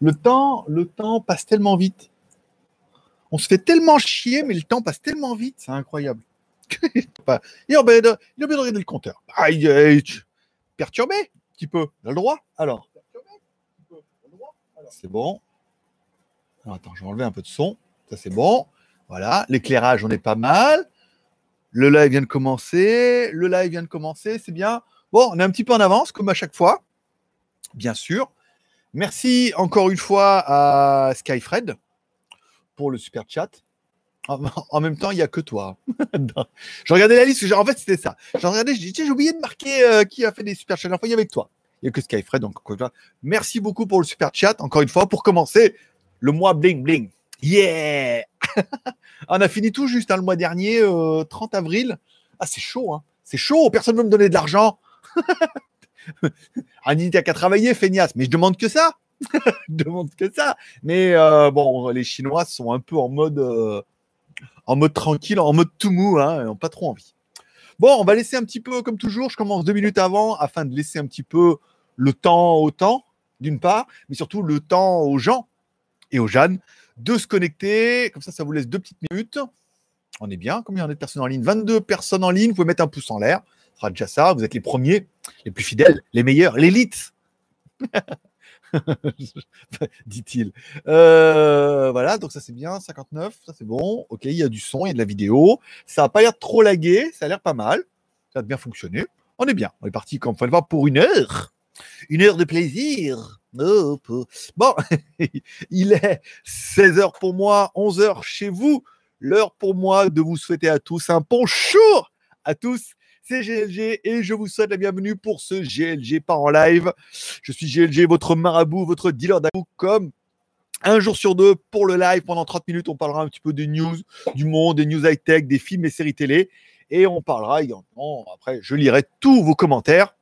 Le temps, le temps passe tellement vite. On se fait tellement chier, mais le temps passe tellement vite, c'est incroyable. il a bien de regarder le compteur. Perturbé, un petit peu. Il a le droit, alors. C'est bon. Attends, je vais un peu de son. Ça, c'est bon. Voilà, l'éclairage, on est pas mal. Le live vient de commencer. Le live vient de commencer, c'est bien. Bon, on est un petit peu en avance, comme à chaque fois, bien sûr. Merci encore une fois à Skyfred pour le super chat. En même temps, il n'y a que toi. je regardais la liste, en fait, c'était ça. Je dis, j'ai oublié de marquer euh, qui a fait des super chats. Fois, il y avait que toi. Il n'y a que Skyfred. Donc, merci beaucoup pour le super chat, encore une fois, pour commencer le mois bling bling. Yeah On a fini tout juste hein, le mois dernier, 30 euh, avril. Ah, c'est chaud, hein. C'est chaud, personne ne veut me donner de l'argent. Annie, t'as qu'à travailler, feignasse. Mais je demande que ça. je demande que ça. Mais euh, bon, les Chinois sont un peu en mode, euh, en mode tranquille, en mode tout mou, hein, ils n'ont pas trop envie. Bon, on va laisser un petit peu, comme toujours, je commence deux minutes avant afin de laisser un petit peu le temps au temps, d'une part, mais surtout le temps aux gens et aux Jeanne de se connecter. Comme ça, ça vous laisse deux petites minutes. On est bien. Combien on est de personnes en ligne? 22 personnes en ligne. Vous pouvez mettre un pouce en l'air. Ça. Vous êtes les premiers, les plus fidèles, les meilleurs, l'élite. dit-il. Euh, voilà, donc ça c'est bien, 59, ça c'est bon. Ok, il y a du son, il y a de la vidéo. Ça n'a pas l'air trop lagué, ça a l'air pas mal. Ça a bien fonctionné. On est bien. On est parti comme fois pour une heure. Une heure de plaisir. Bon, il est 16h pour moi, 11h chez vous. L'heure pour moi de vous souhaiter à tous un bonjour à tous. C'est GLG et je vous souhaite la bienvenue pour ce GLG pas en live. Je suis GLG, votre marabout, votre dealer d'amour comme un jour sur deux pour le live. Pendant 30 minutes, on parlera un petit peu des news du monde, des news high-tech, des films et séries télé. Et on parlera également, après, je lirai tous vos commentaires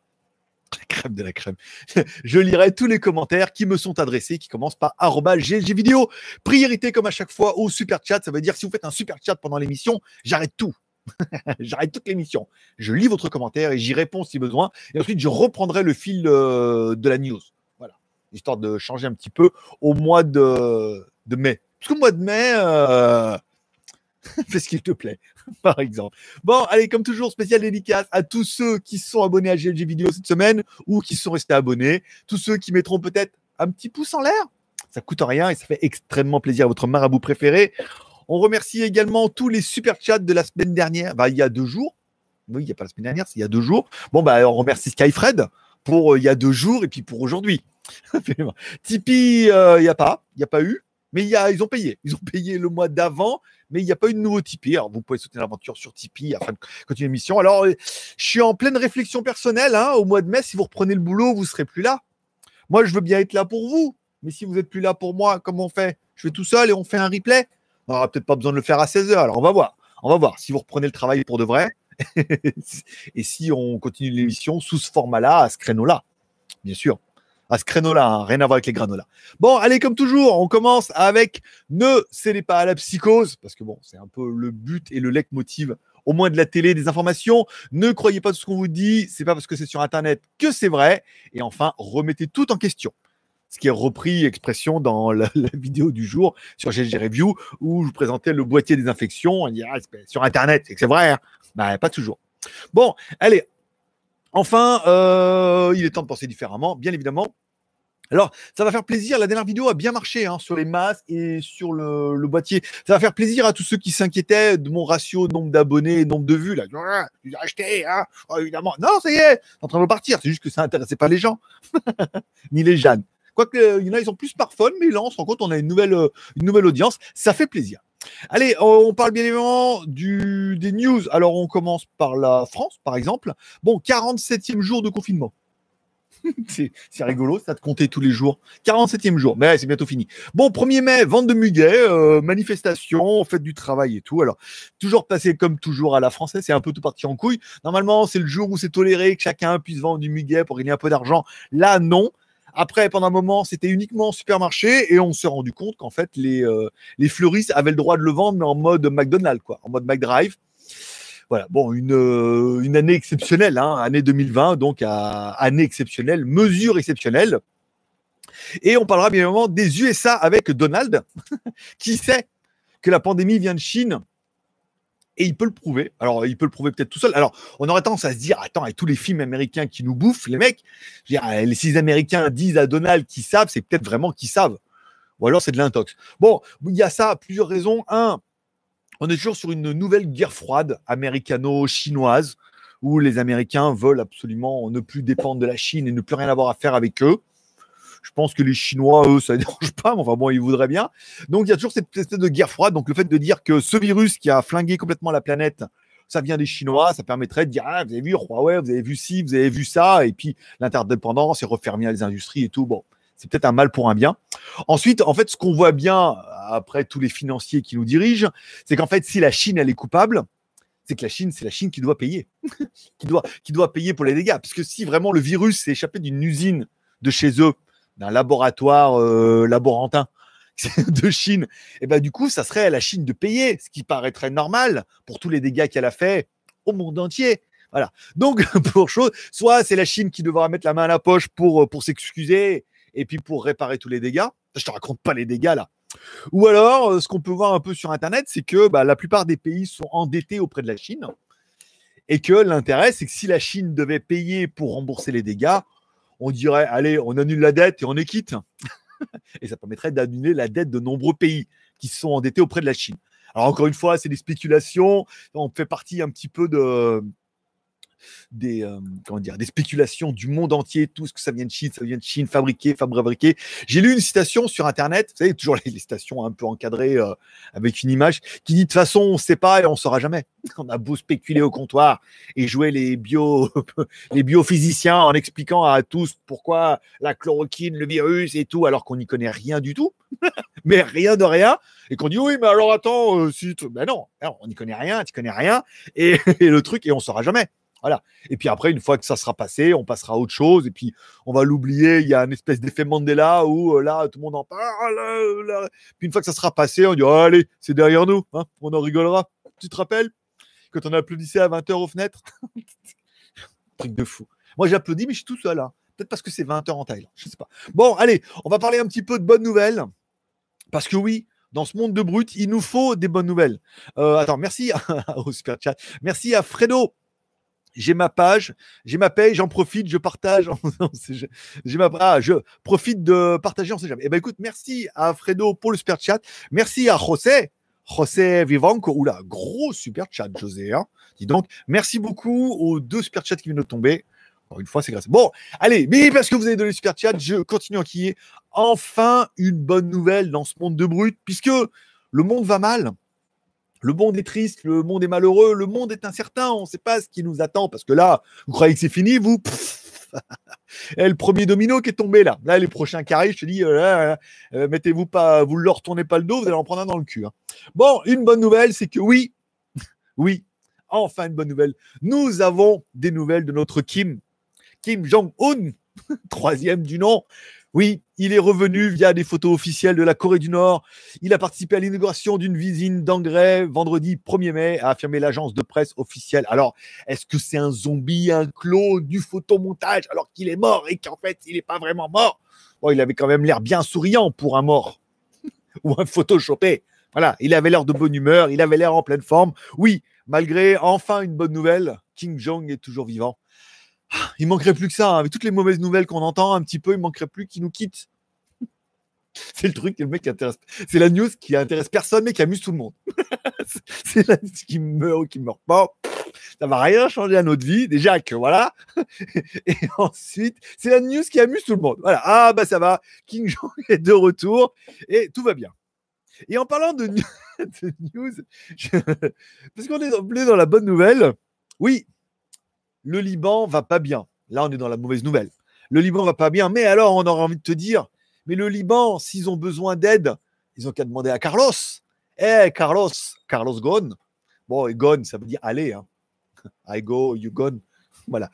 la crème de la crème. Je lirai tous les commentaires qui me sont adressés, qui commencent par GLG vidéo. Priorité comme à chaque fois au super chat. Ça veut dire si vous faites un super chat pendant l'émission, j'arrête tout. j'arrête toute l'émission. Je lis votre commentaire et j'y réponds si besoin. Et ensuite, je reprendrai le fil euh, de la news. Voilà. Histoire de changer un petit peu au mois de, mai. Parce qu'au mois de mai, euh, fais ce qu'il te plaît, par exemple. Bon, allez, comme toujours, spécial dédicace à tous ceux qui sont abonnés à GLG Vidéo cette semaine ou qui sont restés abonnés, tous ceux qui mettront peut-être un petit pouce en l'air. Ça coûte rien et ça fait extrêmement plaisir à votre marabout préféré. On remercie également tous les super chats de la semaine dernière, bah, il y a deux jours. Oui, il n'y a pas la semaine dernière, c'est il y a deux jours. Bon, bah, on remercie Skyfred pour euh, il y a deux jours et puis pour aujourd'hui. Tipeee, euh, il n'y a pas, il n'y a pas eu. Mais y a, ils ont payé. Ils ont payé le mois d'avant, mais il n'y a pas eu de nouveau Tipeee. Alors, vous pouvez soutenir l'aventure sur Tipeee afin de continuer l'émission. Alors, euh, je suis en pleine réflexion personnelle. Hein, au mois de mai, si vous reprenez le boulot, vous ne serez plus là. Moi, je veux bien être là pour vous. Mais si vous n'êtes plus là pour moi, comment on fait? Je fais tout seul et on fait un replay? On n'aura peut-être pas besoin de le faire à 16h. Alors, on va voir. On va voir si vous reprenez le travail pour de vrai. et si on continue l'émission sous ce format-là, à ce créneau-là, bien sûr à ce créneau-là, hein, rien à voir avec les granolas. Bon, allez, comme toujours, on commence avec ne cédez pas à la psychose, parce que bon, c'est un peu le but et le leitmotiv, au moins de la télé, des informations. Ne croyez pas tout ce qu'on vous dit, c'est pas parce que c'est sur Internet que c'est vrai. Et enfin, remettez tout en question. Ce qui est repris, expression, dans la, vidéo du jour sur GG Review, où je vous présentais le boîtier des infections. On dit, ah, sur Internet, c'est que c'est vrai. Hein. Ben, pas toujours. Bon, allez, Enfin, euh, il est temps de penser différemment, bien évidemment. Alors, ça va faire plaisir. La dernière vidéo a bien marché hein, sur les masques et sur le, boîtier. Ça va faire plaisir à tous ceux qui s'inquiétaient de mon ratio nombre d'abonnés et nombre de vues. Là, tu as acheté, hein oh, évidemment. Non, ça y est, c'est en train de repartir. C'est juste que ça n'intéressait pas les gens, ni les jeunes. Quoique, il y en a, ils sont plus smartphones, mais là, on se rend compte, on a une nouvelle, euh, audience. Ça fait plaisir. Allez, on parle bien évidemment des news. Alors, on commence par la France, par exemple. Bon, 47e jour de confinement. c'est rigolo, ça te compter tous les jours. 47e jour, mais c'est bientôt fini. Bon, 1er mai, vente de muguet, euh, manifestation, fête du travail et tout. Alors, toujours passé comme toujours à la française, c'est un peu tout parti en couille. Normalement, c'est le jour où c'est toléré que chacun puisse vendre du muguet pour gagner un peu d'argent. Là, non. Après, pendant un moment, c'était uniquement en supermarché et on s'est rendu compte qu'en fait, les, euh, les fleuristes avaient le droit de le vendre, mais en mode McDonald's, en mode McDrive. Voilà, bon, une, euh, année exceptionnelle, hein, année 2020, donc année exceptionnelle, mesure exceptionnelle. Et on parlera bien évidemment des USA avec Donald, qui sait que la pandémie vient de Chine et il peut le prouver. Alors, il peut le prouver peut-être tout seul. Alors, on aurait tendance à se dire, attends, avec tous les films américains qui nous bouffent, les mecs, dire, les six Américains disent à Donald qu'ils savent, c'est peut-être vraiment qu'ils savent. Ou alors c'est de l'intox. Bon, il y a ça, plusieurs raisons. Un, on est toujours sur une nouvelle guerre froide américano-chinoise où les Américains veulent absolument ne plus dépendre de la Chine et ne plus rien avoir à faire avec eux. Je pense que les Chinois, eux, ça ne dérange pas, mais enfin bon, ils voudraient bien. Donc il y a toujours cette espèce de guerre froide. Donc le fait de dire que ce virus qui a flingué complètement la planète, ça vient des Chinois, ça permettrait de dire ah, vous avez vu Huawei, vous avez vu ci, vous avez vu ça, et puis l'interdépendance et refermer les industries et tout. Bon, c'est peut-être un mal pour un bien. Ensuite, en fait, ce qu'on voit bien après tous les financiers qui nous dirigent, c'est qu'en fait, si la Chine elle est coupable, c'est que la Chine, c'est la Chine qui doit payer, qui doit, qui doit payer pour les dégâts. Parce que si vraiment le virus s'est échappé d'une usine de chez eux, d'un laboratoire euh, laborantin de Chine, et eh ben du coup, ça serait à la Chine de payer, ce qui paraîtrait normal pour tous les dégâts qu'elle a fait au monde entier. Voilà. Donc, pour chose, soit c'est la Chine qui devra mettre la main à la poche pour, euh, pour s'excuser et puis pour réparer tous les dégâts. Je te raconte pas les dégâts là. Ou alors, euh, ce qu'on peut voir un peu sur Internet, c'est que bah, la plupart des pays sont endettés auprès de la Chine et que l'intérêt, c'est que si la Chine devait payer pour rembourser les dégâts, on dirait, allez, on annule la dette et on est quitte. et ça permettrait d'annuler la dette de nombreux pays qui sont endettés auprès de la Chine. Alors encore une fois, c'est des spéculations. On fait partie un petit peu de, des, euh, comment dire, des spéculations du monde entier, tout ce que ça vient de Chine, ça vient de Chine, fabriqué, fabriqué. J'ai lu une citation sur Internet, vous savez, toujours les, citations un peu encadrées euh, avec une image, qui dit de toute façon, on ne sait pas et on ne saura jamais. On a beau spéculer au comptoir et jouer les, bio, les biophysiciens en expliquant à tous pourquoi la chloroquine, le virus et tout, alors qu'on n'y connaît rien du tout, mais rien de rien, et qu'on dit oui, mais alors attends, euh, si ben non, on n'y connaît rien, tu connais rien, et, et le truc, et on ne saura jamais. Voilà. Et puis après, une fois que ça sera passé, on passera à autre chose. Et puis, on va l'oublier. Il y a une espèce d'effet Mandela où euh, là, tout le monde en parle. Puis, une fois que ça sera passé, on dit oh, allez, c'est derrière nous. Hein, on en rigolera. Tu te rappelles quand on a applaudissé à 20h aux fenêtres? Truc de fou. Moi, j'applaudis, mais je suis tout seul. Hein. Peut-être parce que c'est 20h en Thaïlande. Je sais pas. Bon, allez, on va parler un petit peu de bonnes nouvelles. Parce que oui, dans ce monde de brut, il nous faut des bonnes nouvelles. Euh, attends, merci au super chat. Merci à Fredo j'ai ma page, j'ai ma paye, j'en profite, je partage. j'ai ma, ah, je profite de partager, on sait jamais. Eh ben écoute, merci à Fredo pour le super chat. Merci à José, José Vivanco. Oula, gros super chat, José. Hein. Dis donc, merci beaucoup aux deux super chats qui viennent de tomber. Encore une fois, c'est grâce. Bon, allez, mais parce que vous avez donné le super chat, je continue à enquiller. Enfin, une bonne nouvelle dans ce monde de brut, puisque le monde va mal. Le monde est triste, le monde est malheureux, le monde est incertain, on ne sait pas ce qui nous attend parce que là, vous croyez que c'est fini, vous? Et le premier domino qui est tombé là. Là, les prochains carrés, je te dis, euh, euh, mettez-vous pas, vous ne leur tournez pas le dos, vous allez en prendre un dans le cul. Hein. Bon, une bonne nouvelle, c'est que oui, oui, enfin une bonne nouvelle. Nous avons des nouvelles de notre Kim, Kim Jong-un, troisième du nom, oui, il est revenu via des photos officielles de la Corée du Nord. Il a participé à l'inauguration d'une visite d'engrais vendredi 1er mai, a affirmé l'agence de presse officielle. Alors, est-ce que c'est un zombie, un clone, du photomontage alors qu'il est mort et qu'en fait, il n'est pas vraiment mort? Bon, il avait quand même l'air bien souriant pour un mort ou un photoshopé. Voilà, il avait l'air de bonne humeur, il avait l'air en pleine forme. Oui, malgré enfin une bonne nouvelle, Kim Jong est toujours vivant. Ah, il manquerait plus que ça. Hein. Avec toutes les mauvaises nouvelles qu'on entend un petit peu, il manquerait plus qu'il nous quitte. C'est le truc, le mec intéresse. C'est la news qui intéresse personne, mais qui amuse tout le monde. c'est la news qui meurt ou qui meurt pas. Ça va rien changer à notre vie. Déjà que voilà. Et ensuite, c'est la news qui amuse tout le monde. Voilà. Ah bah ça va. King Jong est de retour et tout va bien. Et en parlant de, news, parce qu'on est dans la bonne nouvelle. Oui, le Liban va pas bien. Là, on est dans la mauvaise nouvelle. Le Liban va pas bien. Mais alors, on aurait envie de te dire, mais le Liban, s'ils ont besoin d'aide, ils ont qu'à demander à Carlos. Eh, Carlos, Carlos Ghosn. Bon, et Ghosn, ça veut dire aller. Hein. I go, you gone. Voilà.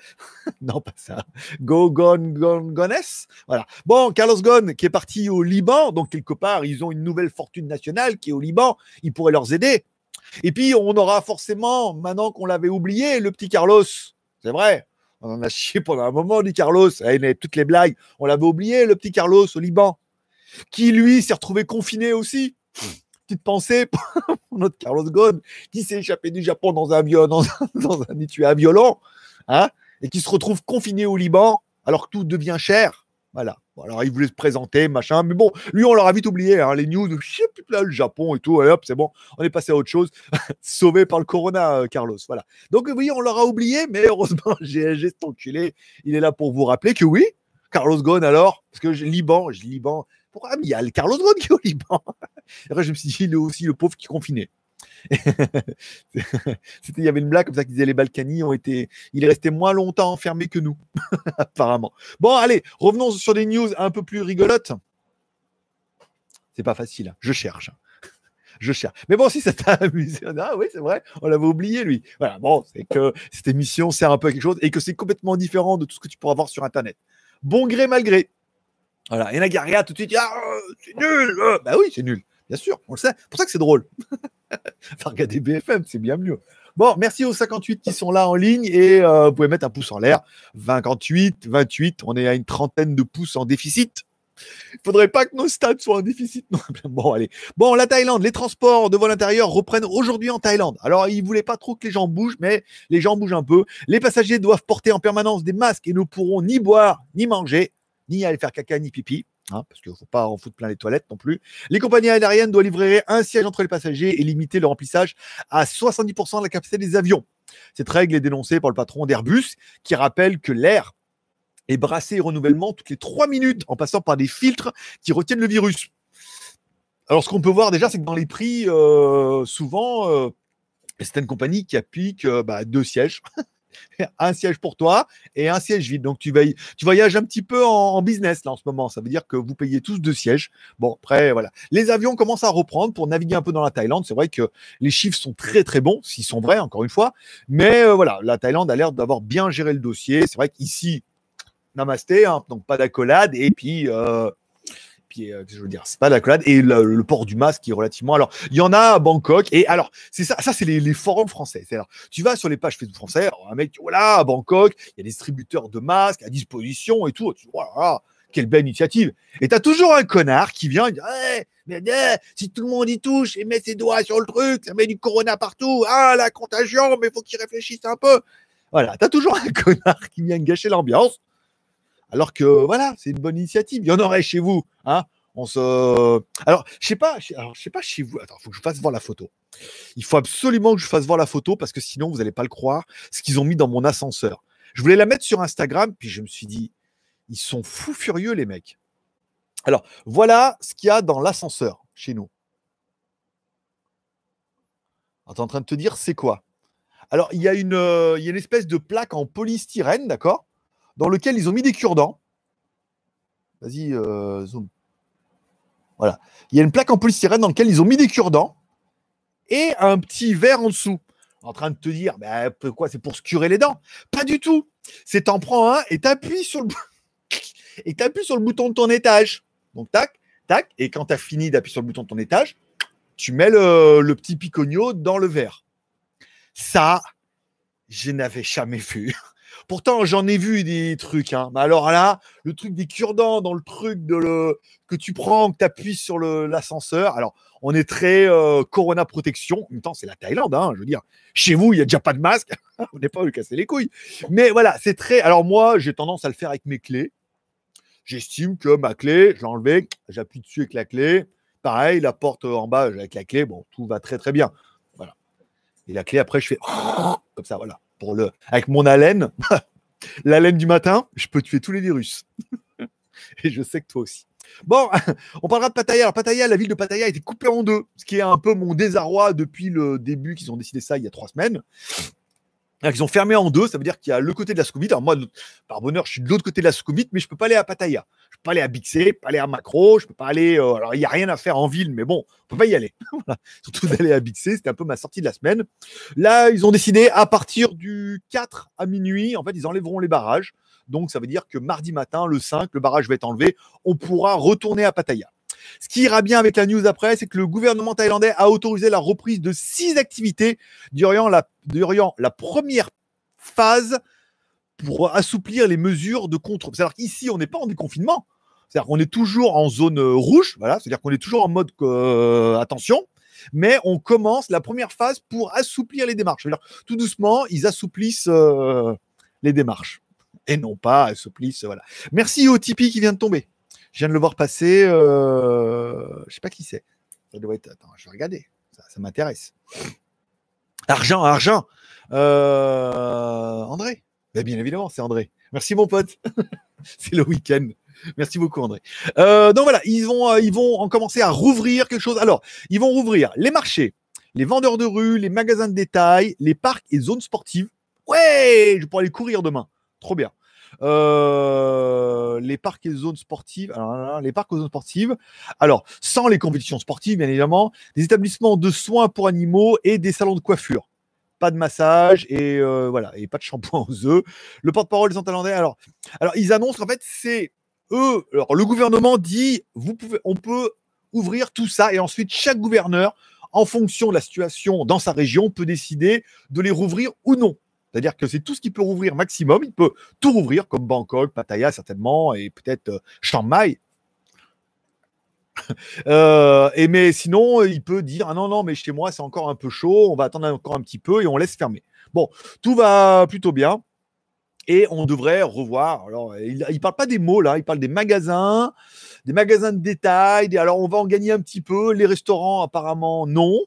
non, pas ça. Go, gone, gone, gones. Voilà. Bon, Carlos Ghosn, qui est parti au Liban, donc quelque part, ils ont une nouvelle fortune nationale qui est au Liban. Il pourrait leur aider. Et puis, on aura forcément, maintenant qu'on l'avait oublié, le petit Carlos c'est vrai. On en a chié pendant un moment du Carlos. Eh, toutes les blagues, on l'avait oublié, le petit Carlos au Liban, qui lui s'est retrouvé confiné aussi. Petite pensée pour notre Carlos Ghosn, qui s'est échappé du Japon dans un avion, dans, dans un à violon, hein, et qui se retrouve confiné au Liban alors que tout devient cher. Voilà. Alors, il voulait se présenter, machin. Mais bon, lui, on l'aura vite oublié. Hein, les news, le Japon et tout. hop, c'est bon. On est passé à autre chose. Sauvé par le Corona, euh, Carlos. Voilà. Donc, oui, on l'aura oublié. Mais heureusement, j'ai cet enculé. Il est là pour vous rappeler que oui, Carlos Ghosn, alors, parce que je, Liban, je Liban. Pourquoi il y a le Carlos Ghosn qui est au Liban? Après, je me suis dit, il est aussi le pauvre qui est confiné. il y avait une blague comme ça qui disait les Balkany ont été, il est resté moins longtemps enfermé que nous, apparemment. Bon, allez, revenons sur des news un peu plus rigolotes. C'est pas facile, hein. je cherche. Je cherche. Mais bon, si ça t'a amusé, ah oui, c'est vrai, on l'avait oublié, lui. Voilà, bon, c'est que cette émission sert un peu à quelque chose et que c'est complètement différent de tout ce que tu pourras voir sur Internet. Bon gré, malgré. Voilà, et la guerrière tout de suite, ah, c'est nul. bah oui, c'est nul. Bien sûr, on le sait. C'est pour ça que c'est drôle. enfin, regarder BFM, c'est bien mieux. Bon, merci aux 58 qui sont là en ligne et euh, vous pouvez mettre un pouce en l'air. 58, 28, on est à une trentaine de pouces en déficit. Il faudrait pas que nos stades soient en déficit. bon, allez. Bon, la Thaïlande, les transports de vol intérieur reprennent aujourd'hui en Thaïlande. Alors, ils voulaient pas trop que les gens bougent, mais les gens bougent un peu. Les passagers doivent porter en permanence des masques et ne pourront ni boire, ni manger, ni aller faire caca, ni pipi. Hein, parce qu'il ne faut pas en foutre plein les toilettes non plus. Les compagnies aériennes doivent livrer un siège entre les passagers et limiter le remplissage à 70% de la capacité des avions. Cette règle est dénoncée par le patron d'Airbus qui rappelle que l'air est brassé renouvellement toutes les 3 minutes en passant par des filtres qui retiennent le virus. Alors ce qu'on peut voir déjà, c'est que dans les prix, euh, souvent, euh, une compagnie qui applique euh, bah, deux sièges. un siège pour toi et un siège vide. Donc tu, tu voyages un petit peu en, business là en ce moment. Ça veut dire que vous payez tous deux sièges. Bon, après, voilà. Les avions commencent à reprendre pour naviguer un peu dans la Thaïlande. C'est vrai que les chiffres sont très très bons, s'ils sont vrais, encore une fois. Mais euh, voilà, la Thaïlande a l'air d'avoir bien géré le dossier. C'est vrai qu'ici, namasté, hein, donc pas d'accolade. Et puis, euh, euh, je veux dire, c'est pas l'accolade. Et le, port du masque qui est relativement. Alors, il y en a à Bangkok. Et alors, c'est ça, ça c'est les, forums français. Alors, tu vas sur les pages Facebook français, un mec, voilà, à Bangkok, il y a des distributeurs de masques à disposition et tout. Tu vois, quelle belle initiative. Et tu as toujours un connard qui vient et dit mais, si tout le monde y touche et met ses doigts sur le truc, ça met du corona partout. Ah, la contagion, mais faut qu'il réfléchisse un peu. Voilà, tu as toujours un connard qui vient gâcher l'ambiance. Alors que voilà, c'est une bonne initiative. Il y en aurait chez vous. Hein on se. Alors, je sais pas. Alors, je sais pas chez vous. Attends, il faut que je fasse voir la photo. Il faut absolument que je fasse voir la photo parce que sinon vous n'allez pas le croire. Ce qu'ils ont mis dans mon ascenseur. Je voulais la mettre sur Instagram, puis je me suis dit, ils sont fous furieux les mecs. Alors, voilà ce qu'il y a dans l'ascenseur chez nous. Tu es en train de te dire, c'est quoi? Alors, il y, a une, euh, il y a une espèce de plaque en polystyrène, d'accord? Dans lequel ils ont mis des cure-dents. Vas-y, euh, zoom. Voilà. Il y a une plaque en polystyrène dans laquelle ils ont mis des cure-dents et un petit verre en dessous. En train de te dire, bah, pourquoi c'est pour se curer les dents? Pas du tout. C'est t'en prends un et t'appuies sur le et sur le bouton de ton étage. Donc tac, tac, et quand tu as fini d'appuyer sur le bouton de ton étage, tu mets le, le petit picogno dans le verre. Ça, je n'avais jamais vu. Pourtant, j'en ai vu des trucs. Hein. Mais alors là, le truc des cure-dents dans le truc de le, que tu prends, que tu appuies sur l'ascenseur. Alors, on est très euh, Corona protection. En même temps, c'est la Thaïlande. Hein, je veux dire, chez vous, il n'y a déjà pas de masque. on n'est pas le casser les couilles. Mais voilà, c'est très. Alors, moi, j'ai tendance à le faire avec mes clés. J'estime que ma clé, je l'ai enlevée, j'appuie dessus avec la clé. Pareil, la porte en bas avec la clé, bon, tout va très très bien. Voilà. Et la clé, après, je fais comme ça, voilà le, avec mon haleine, l'haleine du matin, je peux tuer tous les virus. Et je sais que toi aussi. Bon, on parlera de Pattaya. Alors, Pattaya, la ville de Pattaya a été coupée en deux, ce qui est un peu mon désarroi depuis le début qu'ils ont décidé ça il y a trois semaines. Ils ont fermé en deux, ça veut dire qu'il y a le côté de la Scoumite. Alors moi, par bonheur, je suis de l'autre côté de la Scoumite, mais je peux pas aller à Pattaya. Je peux pas aller à Bixé, pas aller à Macro, je peux pas aller. Euh, alors il y a rien à faire en ville, mais bon, on peut pas y aller. Surtout d'aller à Bixé, c'était un peu ma sortie de la semaine. Là, ils ont décidé à partir du 4 à minuit, en fait, ils enlèveront les barrages. Donc ça veut dire que mardi matin, le 5, le barrage va être enlevé. On pourra retourner à Pattaya. Ce qui ira bien avec la news après, c'est que le gouvernement thaïlandais a autorisé la reprise de six activités durant la, première phase pour assouplir les mesures de contrôle. C'est-à-dire qu'ici, on n'est pas en déconfinement. C'est-à-dire qu'on est toujours en zone euh, rouge, voilà, c'est-à-dire qu'on est toujours en mode euh, attention, mais on commence la première phase pour assouplir les démarches. tout doucement, ils assouplissent euh, les démarches et non pas assouplissent. Voilà. Merci au Tipeee qui vient de tomber. Je viens de le voir passer. Euh, je sais pas qui c'est. Ça doit être. Attends, je vais regarder. Ça, m'intéresse. Argent, argent. André. Ben, bien évidemment, c'est André. Merci mon pote. c'est le week-end. Merci beaucoup, André. Euh, donc voilà, ils vont, euh, ils vont en commencer à rouvrir quelque chose. Alors, ils vont rouvrir les marchés, les vendeurs de rue, les magasins de détail, les parcs et zones sportives. Ouais, je pourrais aller courir demain. Trop bien. Euh, les parcs et zones sportives. Alors, les parcs et zones sportives. Alors, sans les compétitions sportives, bien évidemment, des établissements de soins pour animaux et des salons de coiffure. Pas de massage et voilà et pas de shampoing aux œufs. Le porte-parole des Antalandais. Alors, alors ils annoncent qu'en fait c'est eux, le gouvernement dit, on peut ouvrir tout ça et ensuite chaque gouverneur, en fonction de la situation dans sa région, peut décider de les rouvrir ou non. C'est-à-dire que c'est tout ce qu'il peut rouvrir maximum. Il peut tout rouvrir, comme Bangkok, Pattaya certainement, et peut-être euh, Chiang. Euh, mais sinon, il peut dire ah non non, mais chez moi c'est encore un peu chaud. On va attendre encore un petit peu et on laisse fermer. Bon, tout va plutôt bien. Et on devrait revoir. Alors, il ne parle pas des mots là, il parle des magasins, des magasins de détail. alors, on va en gagner un petit peu. Les restaurants, apparemment, non.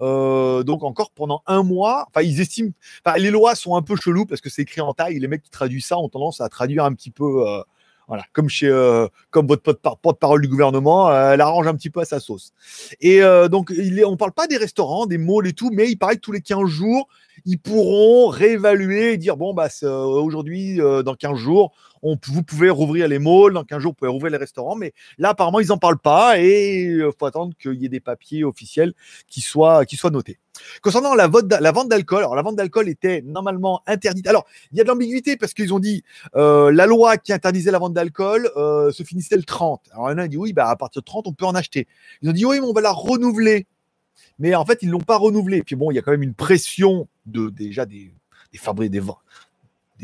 Euh, donc encore pendant un mois, enfin ils estiment, enfin les lois sont un peu cheloues parce que c'est écrit en taille. Les mecs qui traduisent ça ont tendance à traduire un petit peu, euh, voilà, comme chez, euh, comme votre porte-parole du gouvernement, elle arrange un petit peu à sa sauce. Et donc il est, on parle pas des restaurants, des malls et tout, mais il paraît que tous les 15 jours, ils pourront réévaluer et dire bon, bah, aujourd'hui, euh, dans 15 jours, vous pouvez rouvrir les malls, dans 15 jours, vous pouvez rouvrir les restaurants, mais là, apparemment, ils n'en parlent pas et il euh, faut attendre qu'il y ait des papiers officiels qui soient, qui soient notés. Concernant la, vente d'alcool, alors la vente d'alcool était normalement interdite. Alors, il y a de l'ambiguïté parce qu'ils ont dit euh, la loi qui interdisait la vente d'alcool se finissait le 30. Alors, il y en a dit oui, bah, à partir de 30, on peut en acheter. Ils ont dit oui, mais on va la renouveler mais en fait, ils ne l'ont pas renouvelé. Puis bon, il y a quand même une pression de déjà des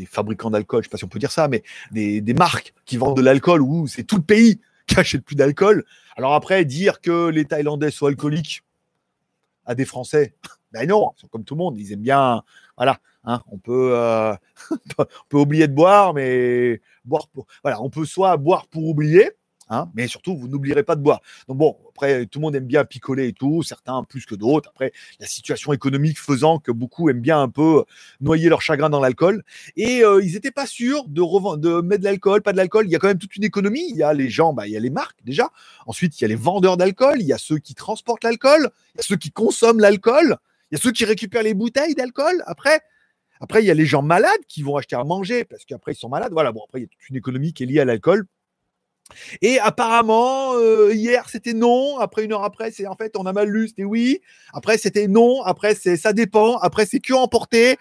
fabricants d'alcool, je ne sais pas si on peut dire ça, mais des, des marques qui vendent de l'alcool où c'est tout le pays qui achète plus d'alcool. Alors après, dire que les Thaïlandais sont alcooliques à des Français, ben non, comme tout le monde, ils aiment bien, voilà, hein, on peut, euh, on peut oublier de boire, mais boire pour, voilà, on peut soit boire pour oublier, Hein, mais surtout, vous n'oublierez pas de boire. Donc bon, après, tout le monde aime bien picoler et tout, certains plus que d'autres. Après, la situation économique faisant que beaucoup aiment bien un peu noyer leur chagrin dans l'alcool. Et euh, ils n'étaient pas sûrs de, de mettre de l'alcool, pas de l'alcool. Il y a quand même toute une économie. Il y a les gens, bah, il y a les marques déjà. Ensuite, il y a les vendeurs d'alcool, il y a ceux qui transportent l'alcool, il y a ceux qui consomment l'alcool, il y a ceux qui récupèrent les bouteilles d'alcool. Après, après, il y a les gens malades qui vont acheter à manger parce qu'après, ils sont malades. Voilà, bon, après, il y a toute une économie qui est liée à l'alcool. Et apparemment, euh, hier c'était non. Après une heure après, c'est en fait on a mal lu, c'était oui. Après c'était non. Après c'est ça dépend. Après c'est que emporté.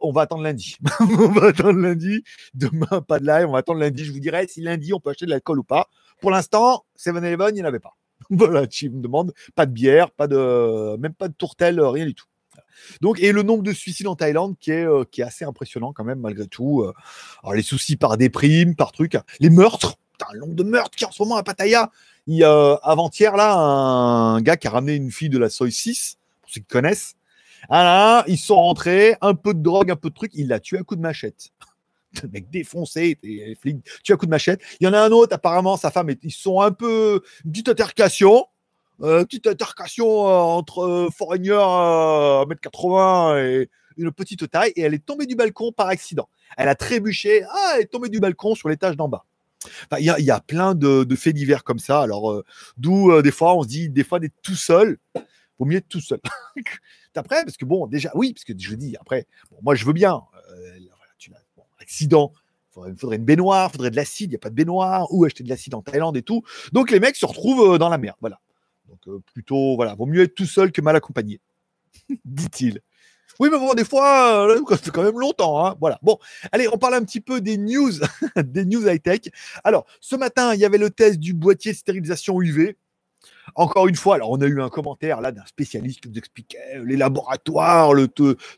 on va attendre lundi. on va attendre lundi. Demain pas de live. On va attendre lundi. Je vous dirai si lundi on peut acheter de l'alcool ou pas. Pour l'instant, 7-Eleven, il n'y en avait pas. voilà, tu me demande pas de bière, pas de même pas de tourtelle, rien du tout. Donc, et le nombre de suicides en Thaïlande qui est, euh, qui est assez impressionnant quand même, malgré tout. Euh. les soucis par déprime, par truc, les meurtres, un long de meurtre qui en ce moment à Pattaya. Il a avant-hier, là, un gars qui a ramené une fille de la Soy 6, pour ceux qui connaissent. Ah ils sont rentrés, un peu de drogue, un peu de truc, il l'a tué à coup de machette. Le mec défoncé, les flics, tué à coup de machette. Il y en a un autre, apparemment, sa femme, ils sont un peu. Une petite altercation. Euh, petite altercation euh, entre euh, foreigners à 1m80 et une petite taille. Et elle est tombée du balcon par accident. Elle a trébuché. Ah, elle est tombée du balcon sur l'étage d'en bas. Il y, a, plein de, faits divers comme ça. Alors, euh, d'où euh, des fois, on se dit, des fois, d'être tout seul, vaut mieux être tout seul. après, parce que bon, déjà, oui, parce que je dis, après, moi, je veux bien. Euh, accident, il faudrait, une baignoire, il faudrait de l'acide, il n'y a pas de baignoire, ou acheter de l'acide en Thaïlande et tout. Donc, les mecs se retrouvent dans la merde. Voilà. Donc, plutôt, voilà, vaut mieux être tout seul que mal accompagné, dit-il. Oui, mais bon, des fois, euh, c'est quand même longtemps. Hein. Voilà. Bon, allez, on parle un petit peu des news, des news high-tech. Alors, ce matin, il y avait le test du boîtier de stérilisation UV. Encore une fois, alors on a eu un commentaire là d'un spécialiste qui nous expliquait les laboratoires, le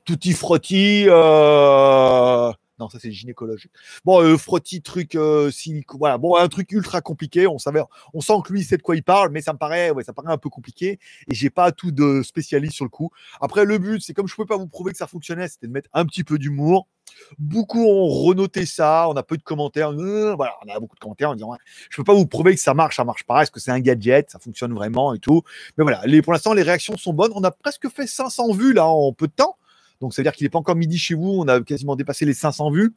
tutti frotti. Euh... Non, ça c'est gynécologique. Bon, euh, frottis, truc euh, voilà. Bon, un truc ultra compliqué. On savait, on sent que lui sait de quoi il parle, mais ça me paraît, ouais, ça paraît un peu compliqué. Et j'ai pas tout de spécialiste sur le coup. Après, le but, c'est comme je pouvais pas vous prouver que ça fonctionnait, c'était de mettre un petit peu d'humour. Beaucoup ont renoté ça. On a peu de commentaires. Euh, voilà, on a beaucoup de commentaires en disant, je peux pas vous prouver que ça marche, ça marche pas. Est-ce que c'est un gadget, ça fonctionne vraiment et tout. Mais voilà, les, pour l'instant, les réactions sont bonnes. On a presque fait 500 vues là en peu de temps. Donc, ça veut dire qu'il n'est pas encore midi chez vous. On a quasiment dépassé les 500 vues.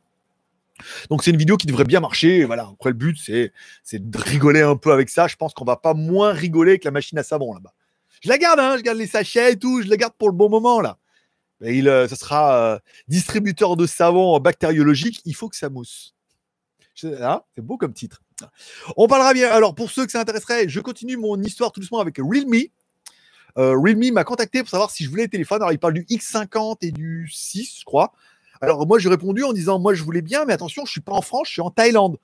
Donc, c'est une vidéo qui devrait bien marcher. voilà. Après, le but, c'est, de rigoler un peu avec ça. Je pense qu'on va pas moins rigoler que la machine à savon là-bas. Je la garde, hein, je garde les sachets et tout. Je la garde pour le bon moment là. Et il, euh, sera euh, distributeur de savon bactériologique. Il faut que ça mousse. Hein, c'est beau comme titre. On parlera bien. Alors, pour ceux que ça intéresserait, je continue mon histoire tout doucement avec Realme. Euh, Realme m'a contacté pour savoir si je voulais les téléphones. Alors, il parle du X50 et du 6, je crois. Alors, moi, j'ai répondu en disant Moi, je voulais bien, mais attention, je ne suis pas en France, je suis en Thaïlande.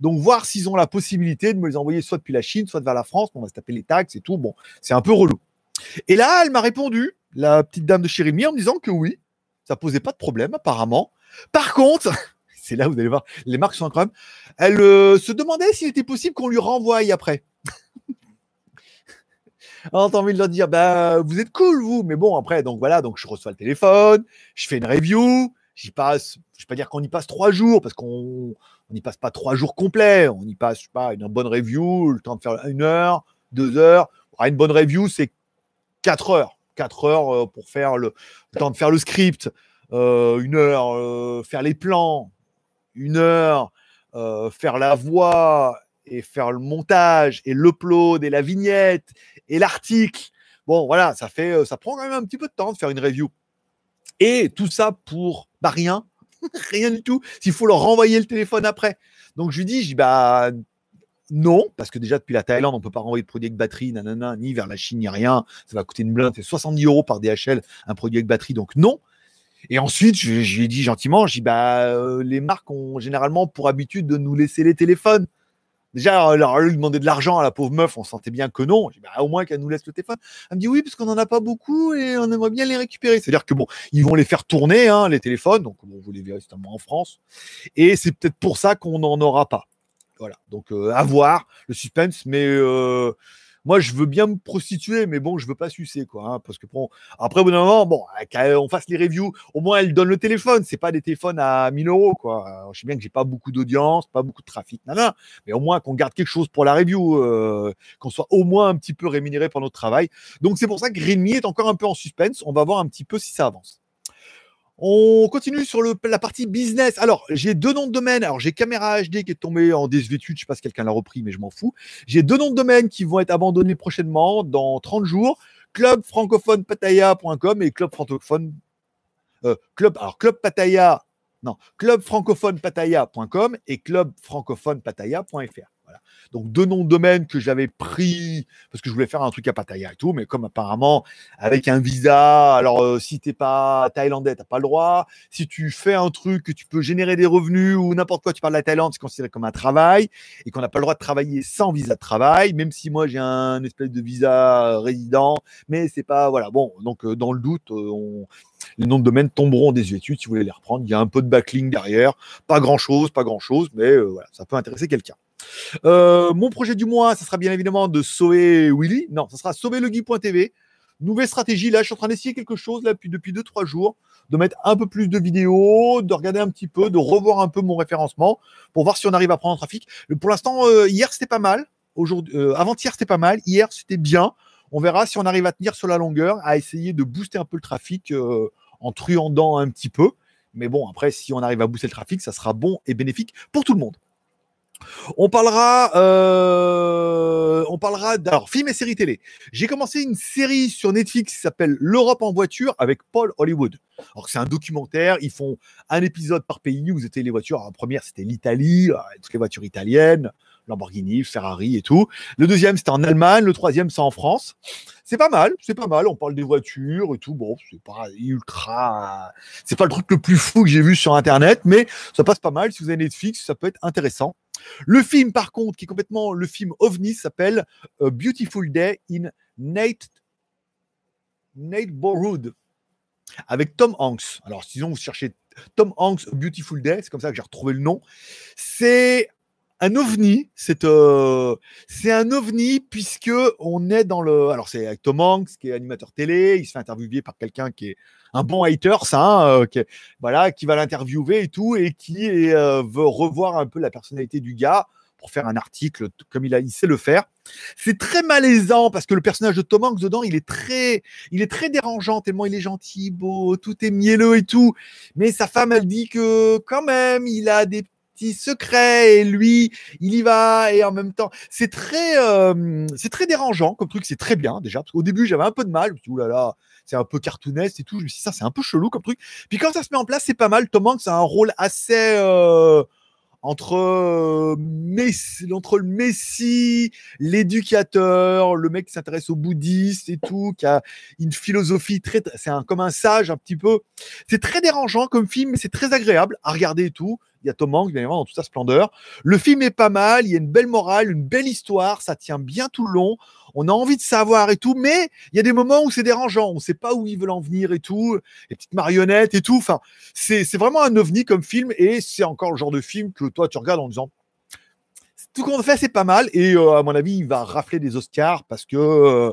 Donc, voir s'ils ont la possibilité de me les envoyer soit depuis la Chine, soit vers la France. on va se taper les taxes et tout. Bon, c'est un peu relou. Et là, elle m'a répondu, la petite dame de chez Realme, en me disant que oui, ça posait pas de problème, apparemment. Par contre, c'est là où vous allez voir, les marques sont incroyables. Elle euh, se demandait s'il était possible qu'on lui renvoie après. T'as envie de leur dire, bah, vous êtes cool, vous. Mais bon, après, donc voilà, donc je reçois le téléphone, je fais une review, j'y passe, je vais pas dire qu'on y passe trois jours, parce qu'on n'y passe pas trois jours complets. On y passe, je sais pas, une bonne review, le temps de faire une heure, deux heures. Une bonne review, c'est quatre heures. Quatre heures euh, pour faire le, temps de faire le script, euh, une heure, euh, faire les plans, une heure, faire la voix, et faire le montage et l'upload et la vignette et l'article. Bon, voilà, ça fait, euh, ça prend quand même un petit peu de temps de faire une review. Et tout ça pour bah, rien, rien du tout. S'il faut leur renvoyer le téléphone après. Donc je lui dis, je dis bah non, parce que déjà depuis la Thaïlande, on peut pas renvoyer de produit avec batterie, nanana, ni vers la Chine, ni rien. Ça va coûter une blinde, c'est 70 euros par DHL un produit avec batterie, donc non. Et ensuite, je, lui ai dit gentiment, je dis bah euh, les marques ont généralement pour habitude de nous laisser les téléphones. Déjà, alors, lui demander de l'argent à la pauvre meuf, on sentait bien que non. Bah, au moins qu'elle nous laisse le téléphone. Elle me dit oui, parce qu'on n'en a pas beaucoup et on aimerait bien les récupérer. C'est-à-dire que bon, ils vont les faire tourner, hein, les téléphones. Donc, vous les verrez certainement en France. Et c'est peut-être pour ça qu'on n'en aura pas. Voilà. Donc, euh, à voir le suspense. Mais euh, moi, je veux bien me prostituer, mais bon, je veux pas sucer, quoi. Hein, parce que bon, après, au bout d'un moment, bon, on fasse les reviews, au moins, elle donne le téléphone. C'est pas des téléphones à 1000 euros, quoi. je sais bien que j'ai pas beaucoup d'audience, pas beaucoup de trafic, mais au moins qu'on garde quelque chose pour la review, euh, qu'on soit au moins un petit peu rémunéré pour notre travail. Donc, c'est pour ça que Redmi est encore un peu en suspense. On va voir un petit peu si ça avance. On continue sur la partie business. Alors, j'ai deux noms de domaine. Alors, j'ai Caméra HD qui est tombé en désuétude. Je sais pas si quelqu'un l'a repris, mais je m'en fous. J'ai deux noms de domaine qui vont être abandonnés prochainement, dans 30 jours. Club et club francophone. Euh, club, alors, club pataya. Non, club francophone pataya.com et club francophone pataya.fr. Donc deux noms de domaine que j'avais pris parce que je voulais faire un truc à Pattaya et tout, mais comme apparemment avec un visa, alors euh, si t'es pas thaïlandais, t'as pas le droit. Si tu fais un truc que tu peux générer des revenus ou n'importe quoi, tu parles de la Thaïlande, c'est considéré comme un travail et qu'on n'a pas le droit de travailler sans visa de travail, même si moi j'ai un espèce de visa résident, mais c'est pas voilà. Bon, donc euh, dans le doute, euh, les noms de domaine tomberont des études si vous voulez les reprendre. Il y a un peu de backlink derrière, pas grand chose, pas grand chose, mais voilà, ça peut intéresser quelqu'un. Euh, mon projet du mois, ça sera bien évidemment de sauver Willy. Non, ça sera sauver le guy.tv. Nouvelle stratégie. Là, je suis en train d'essayer quelque chose depuis, depuis 2-3 jours, de mettre un peu plus de vidéos, de regarder un petit peu, de revoir un peu mon référencement pour voir si on arrive à prendre un trafic. Pour l'instant, euh, hier, c'était pas mal. Euh, avant-hier, c'était pas mal. Hier, c'était bien. On verra si on arrive à tenir sur la longueur, à essayer de booster un peu le trafic en truandant un petit peu. Mais bon, après, si on arrive à booster le trafic, ça sera bon et bénéfique pour tout le monde. On parlera, euh, on parlera alors films et séries télé. J'ai commencé une série sur Netflix qui s'appelle L'Europe en voiture avec Paul Hollywood. Alors c'est un documentaire, ils font un épisode par pays où étaient les voitures. la première c'était l'Italie, euh, toutes les voitures italiennes, Lamborghini, Ferrari et tout. Le deuxième c'était en Allemagne, le troisième c'est en France. C'est pas mal, c'est pas mal. On parle des voitures et tout. Bon, c'est pas ultra, c'est pas le truc le plus fou que j'ai vu sur internet, mais ça passe pas mal. Si vous avez Netflix, ça peut être intéressant. Le film, par contre, qui est complètement le film ovni, s'appelle A Beautiful Day in Nate, Nate avec Tom Hanks. Alors, sinon, vous cherchez Tom Hanks, Beautiful Day, c'est comme ça que j'ai retrouvé le nom. C'est un ovni, c'est euh, c'est un ovni puisque on est dans le. Alors c'est avec Tom Hanks qui est animateur télé, il se fait interviewer par quelqu'un qui est un bon hater, ça, hein, euh, qui, voilà, qui va l'interviewer et tout et qui euh, veut revoir un peu la personnalité du gars pour faire un article comme il, a, il sait le faire. C'est très malaisant parce que le personnage de Tom Hanks dedans, il est très, il est très dérangeant tellement il est gentil, beau, tout est mielleux et tout. Mais sa femme, elle dit que quand même, il a des secrets et lui, il y va et en même temps, c'est très, euh, c'est très dérangeant comme truc. C'est très bien déjà. Parce début, j'avais un peu de mal. C'est un peu cartoonesque et tout. Je me suis dit, ça, c'est un peu chelou comme truc. Puis quand ça se met en place, c'est pas mal. Tom Hanks a un rôle assez euh, entre, euh, entre le Messie, l'éducateur, le mec qui s'intéresse aux bouddhistes et tout, qui a une philosophie très, c'est un, comme un sage un petit peu. C'est très dérangeant comme film, mais c'est très agréable à regarder et tout. Il y a Tom Hanks, bien évidemment, dans toute sa splendeur. Le film est pas mal, il y a une belle morale, une belle histoire, ça tient bien tout le long. On a envie de savoir et tout, mais il y a des moments où c'est dérangeant, on ne sait pas où ils veulent en venir et tout, les petites marionnettes et tout. Enfin, c'est vraiment un ovni comme film et c'est encore le genre de film que toi tu regardes en disant tout qu'on fait c'est pas mal et euh, à mon avis il va rafler des Oscars parce que euh,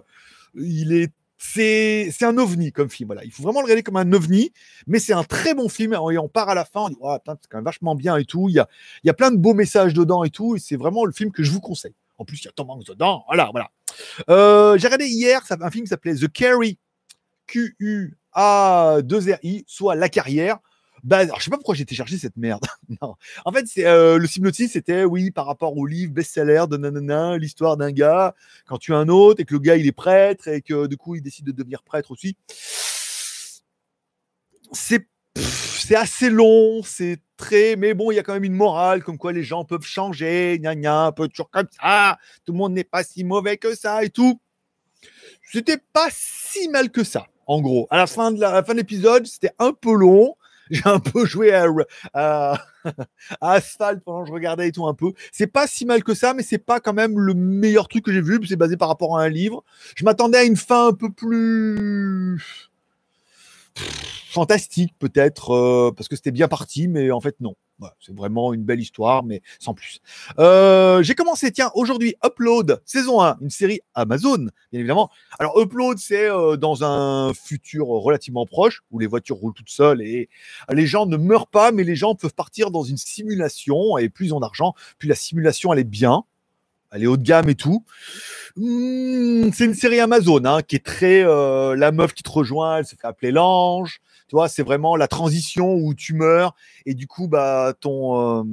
il est c'est un ovni comme film. Il faut vraiment le regarder comme un ovni, mais c'est un très bon film. Et on part à la fin, on dit oh, c'est quand même vachement bien et tout. Il y a, y a plein de beaux messages dedans et tout. C'est vraiment le film que je vous conseille. En plus, il y a Tom Hanks dedans. Voilà, voilà. Euh, j'ai regardé hier un film qui s'appelait The Carry, Q-U-A-2-R-I, soit La Carrière. Bah, alors, je sais pas pourquoi j'ai chercher cette merde. non. En fait, c'est euh, le synopsis, c'était oui, par rapport au livre best-seller de nanana, l'histoire d'un gars, quand tu as un autre et que le gars il est prêtre et que du coup il décide de devenir prêtre aussi. C'est c'est assez long, c'est très, mais bon, il y a quand même une morale, comme quoi les gens peuvent changer, gna gna, un peu toujours comme ça, tout le monde n'est pas si mauvais que ça et tout. C'était pas si mal que ça, en gros. À la fin de la fin de l'épisode, c'était un peu long, j'ai un peu joué à, Asphalt pendant que je regardais et tout un peu. C'est pas si mal que ça, mais c'est pas quand même le meilleur truc que j'ai vu. C'est basé par rapport à un livre. Je m'attendais à une fin un peu plus fantastique peut-être euh, parce que c'était bien parti, mais en fait non. C'est vraiment une belle histoire, mais sans plus. Euh, j'ai commencé, tiens, aujourd'hui, Upload, saison 1, une série Amazon, bien évidemment. Alors, Upload, c'est euh, dans un futur relativement proche, où les voitures roulent toutes seules et les gens ne meurent pas, mais les gens peuvent partir dans une simulation, et plus ils ont d'argent, plus la simulation, elle est bien elle est haut de gamme et tout. Hmm, c'est une série Amazon hein, qui est très la meuf qui te rejoint, elle se fait appeler l'ange. Tu vois, c'est vraiment la transition où tu meurs et du coup, bah, ton. Euh,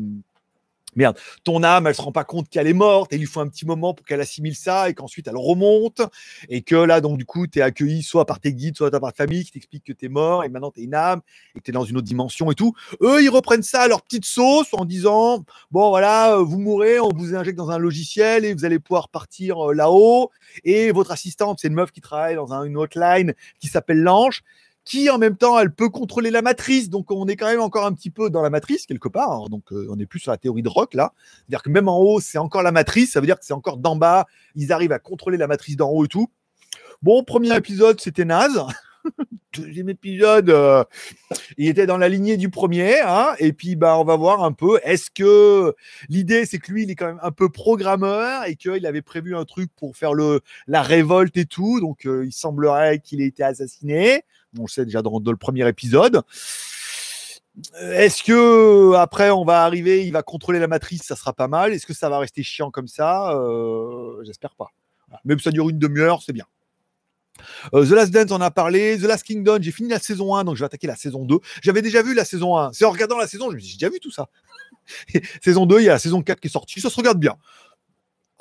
merde, ton âme, elle se rend pas compte qu'elle est morte et il lui faut un petit moment pour qu'elle assimile ça et qu'ensuite elle remonte et que là, donc, du coup, tu es accueilli soit par tes guides, soit par ta famille qui t'explique que tu es mort et maintenant tu es une âme et que tu es dans une autre dimension et tout. Eux, ils reprennent ça à leur petite sauce en disant Bon, voilà, vous mourrez, on vous injecte dans un logiciel et vous allez pouvoir partir euh, là-haut. Et votre assistante, c'est une meuf qui travaille dans un, une hotline qui s'appelle l'ange qui en même temps elle peut contrôler la matrice. Donc on est quand même encore un petit peu dans la matrice quelque part. Donc euh, on est plus sur la théorie de Rock là. C'est-à-dire que même en haut c'est encore la matrice. Ça veut dire que c'est encore d'en bas. Ils arrivent à contrôler la matrice d'en haut et tout. Bon, premier épisode c'était naze. Deuxième épisode, euh, il était dans la lignée du premier, hein, et puis bah on va voir un peu. Est-ce que l'idée c'est que lui il est quand même un peu programmeur et qu'il avait prévu un truc pour faire le la révolte et tout, donc euh, il semblerait qu'il ait été assassiné on le sait déjà dans, le premier épisode. Est-ce que après on va arriver, il va contrôler la matrice, ça sera pas mal. Est-ce que ça va rester chiant comme ça? Euh, J'espère pas. Même si ça dure une demi-heure, c'est bien. Euh, The Last Dance, on a parlé. The Last Kingdom, j'ai fini la saison 1, donc je vais attaquer la saison 2. J'avais déjà vu la saison 1. C'est en regardant la saison, je me j'ai déjà vu tout ça. saison 2, il y a la saison 4 qui est sortie. Ça se regarde bien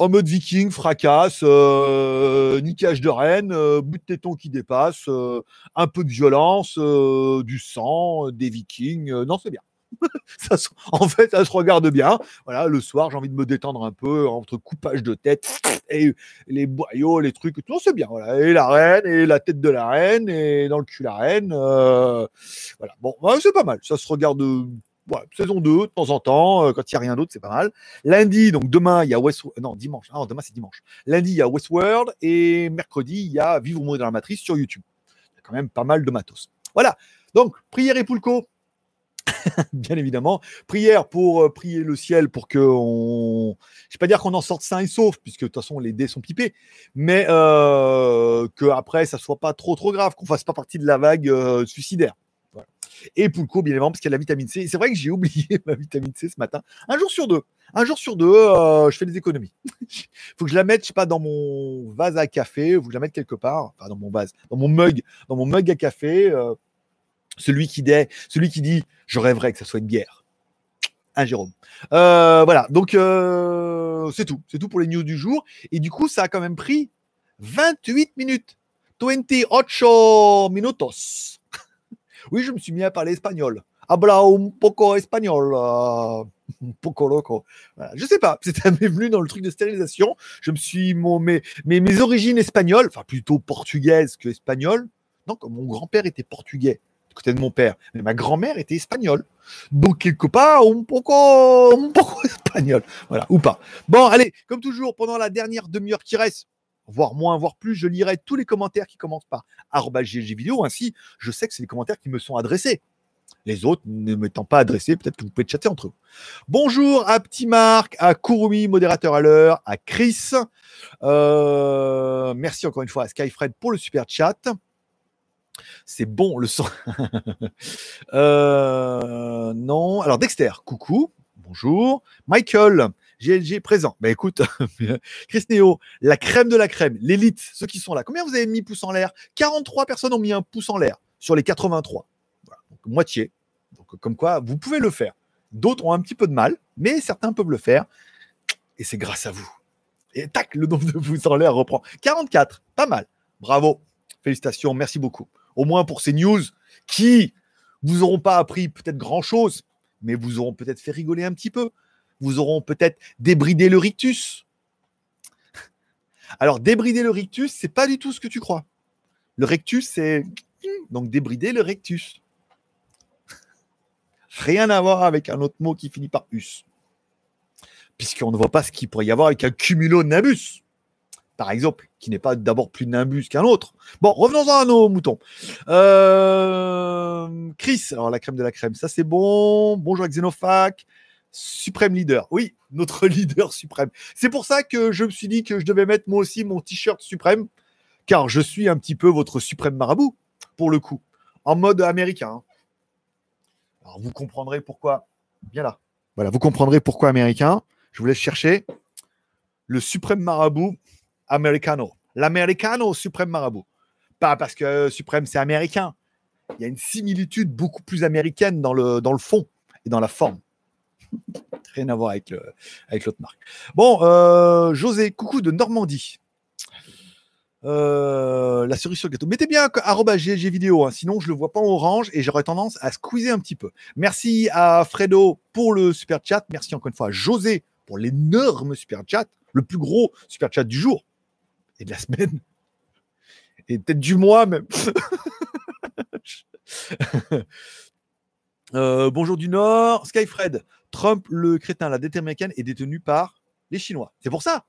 en mode viking, fracasse, euh, niquage de reine, euh, bout de téton qui dépasse, euh, un peu de violence, du sang, des vikings. non, c'est bien. ça, en fait, ça se regarde bien. Voilà, le soir, j'ai envie de me détendre un peu entre coupage de tête et les boyaux, les trucs. Tout c'est bien. Voilà, et la reine et la tête de la reine et dans le cul la reine. voilà. Bon, c'est pas mal. Ça se regarde saison 2, de temps en temps, euh, quand il n'y a rien d'autre, c'est pas mal. Lundi, donc demain, il y a Westworld. Non, dimanche. Non, demain, c'est dimanche. Lundi, il y a Westworld. Et mercredi, il y a Vivre ou mourir dans la matrice sur YouTube. Il y a quand même pas mal de matos. Voilà. Donc, prière et Poulco. bien évidemment. Prière pour euh, prier le ciel pour que on. Je vais pas dire qu'on en sorte sain et sauf, puisque de toute façon les dés sont pipés, mais euh, que après ça soit pas trop trop grave, qu'on fasse pas partie de la vague euh, suicidaire. Et Poulco, bien évidemment, parce qu'il y a la vitamine C. C'est vrai que j'ai oublié ma vitamine C ce matin. Un jour sur deux. Un jour sur deux, je fais des économies. faut que je la mette, je sais pas, dans mon vase à café, faut que je la mette quelque part, enfin dans mon vase, dans mon mug, dans mon mug à café. Celui qui dit, celui qui dit, je rêverais que ça soit une bière. Un Jérôme. Euh, voilà, donc euh, c'est tout. C'est tout pour les news du jour. Et du coup, ça a quand même pris 28 minutes. 28 minutos. Oui, je me suis mis à parler espagnol. Habla un poco espagnol. euh, un poco loco. Voilà. Je sais pas, c'était venu dans le truc de stérilisation. Je me suis mon, mes, mes, mes origines espagnoles, enfin plutôt portugaises que espagnoles. Non, comme mon grand-père était portugais du côté de mon père, mais ma grand-mère était espagnole. Donc quelque part, un poco, un poco espagnol. Voilà, ou pas. Bon, allez, comme toujours, pendant la dernière demi-heure qui reste, voire moins, voire plus, je lirai tous les commentaires qui commencent par vidéo. Ainsi, je sais que c'est les commentaires qui me sont adressés. Les autres ne m'étant pas adressés, peut-être que vous pouvez chatter entre vous. Bonjour à Petit Marc, à Kurumi, modérateur à l'heure, à Chris. Euh, merci encore une fois à Skyfred pour le super chat. C'est bon le son. Euh, non. Alors Dexter, coucou. Bonjour. Michael, GLG présent. Ben écoute, Chris Néo, la crème de la crème, l'élite, ceux qui sont là. Combien vous avez mis pouce en l'air? 43 personnes ont mis un pouce en l'air sur les 83. Voilà, donc moitié. Donc comme quoi, vous pouvez le faire. D'autres ont un petit peu de mal, mais certains peuvent le faire. Et c'est grâce à vous. Et tac, le nombre de pouces en l'air reprend. 44, pas mal. Bravo. Félicitations, merci beaucoup. Au moins pour ces news qui vous auront pas appris peut-être grand-chose, mais vous auront peut-être fait rigoler un petit peu. Vous auront peut-être débridé le rictus. Alors, débrider le rictus, c'est pas du tout ce que tu crois. Le rectus, c'est donc débrider le rectus. Rien à voir avec un autre mot qui finit par us. Puisqu'on ne voit pas ce qu'il pourrait y avoir avec un cumulonimbus, par exemple, qui n'est pas d'abord plus nimbus qu'un autre. Bon, revenons-en à nos moutons. Euh, Chris, alors la crème de la crème, ça c'est bon. Bonjour à Xenofac. Suprême leader. Oui, notre leader suprême. C'est pour ça que je me suis dit que je devais mettre moi aussi mon t-shirt suprême, car je suis un petit peu votre suprême marabout, pour le coup, en mode américain. Alors vous comprendrez pourquoi. Bien là. Voilà, vous comprendrez pourquoi américain. Je vous laisse chercher. Le suprême marabout americano. L'americano suprême marabout. Pas parce que suprême c'est américain. Il y a une similitude beaucoup plus américaine dans le, fond et dans la forme. Rien à voir avec avec l'autre marque. Bon, euh, José, coucou de Normandie. Euh, la cerise sur le gâteau. Mettez bien GLG vidéo, hein, sinon je le vois pas en orange et j'aurais tendance à squeezer un petit peu. Merci à Fredo pour le super chat. Merci encore une fois à José pour l'énorme super chat, le plus gros super chat du jour et de la semaine et peut-être du mois même. Euh, bonjour du Nord, Skyfred. Trump, le crétin, la dette américaine est détenue par les Chinois. C'est pour ça.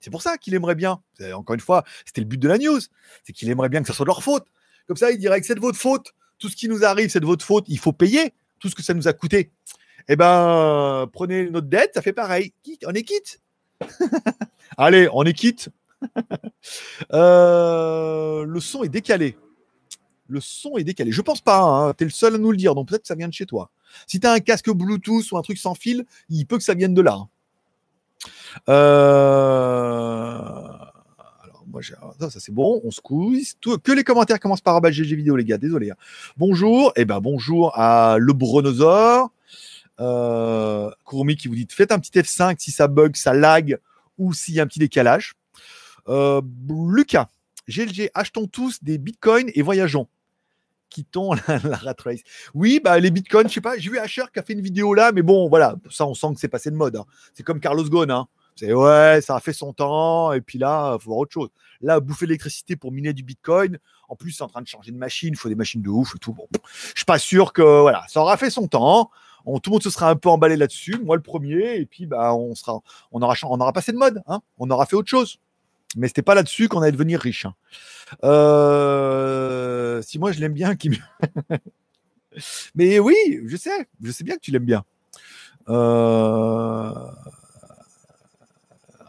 C'est pour ça qu'il aimerait bien. Encore une fois, c'était le but de la news. C'est qu'il aimerait bien que ce soit de leur faute. Comme ça, il dirait que c'est de votre faute. Tout ce qui nous arrive, c'est de votre faute. Il faut payer tout ce que ça nous a coûté. Eh ben, prenez notre dette, ça fait pareil. On est quitte. Allez, on est quitte. Euh, le son est décalé. Le son est décalé. Je pense pas. Hein. Tu es le seul à nous le dire. Donc peut-être que ça vient de chez toi. Si tu as un casque Bluetooth ou un truc sans fil, il peut que ça vienne de là. hein. Euh, Alors, moi, j'ai- ça, c'est bon. On squeeze. Tout- Que les commentaires commencent par arobase GG vidéo, les gars. Désolé. hein. Bonjour. Eh ben, bonjour à le Brontosaure. Euh, Kurumi qui vous dit faites un petit F5 si ça bug, ça lag ou s'il y a un petit décalage. Euh, Lucas, GLG, achetons tous des bitcoins et voyageons. Quittons la, la rat race. Oui, bah, les bitcoins, je sais pas, j'ai vu Asher qui a fait une vidéo là, mais bon, voilà, ça, on sent que c'est passé de mode. hein. C'est comme Carlos Ghosn. Hein. C'est ouais, ça a fait son temps, et puis là, il faut voir autre chose. Là, bouffer l'électricité pour miner du bitcoin, en plus, c'est en train de changer de machine, il faut des machines de ouf et tout. Bon, je suis pas sûr que, voilà, ça aura fait son temps. On, tout le monde se sera un peu emballé là-dessus, moi le premier, et puis bah, on, sera, on, aura, on aura passé de mode, hein. on aura fait autre chose. Mais c'était pas là-dessus qu'on allait devenir riche. hein. Euh, si moi je l'aime bien, qui Mais oui, je sais, je sais bien que tu l'aimes bien. Euh,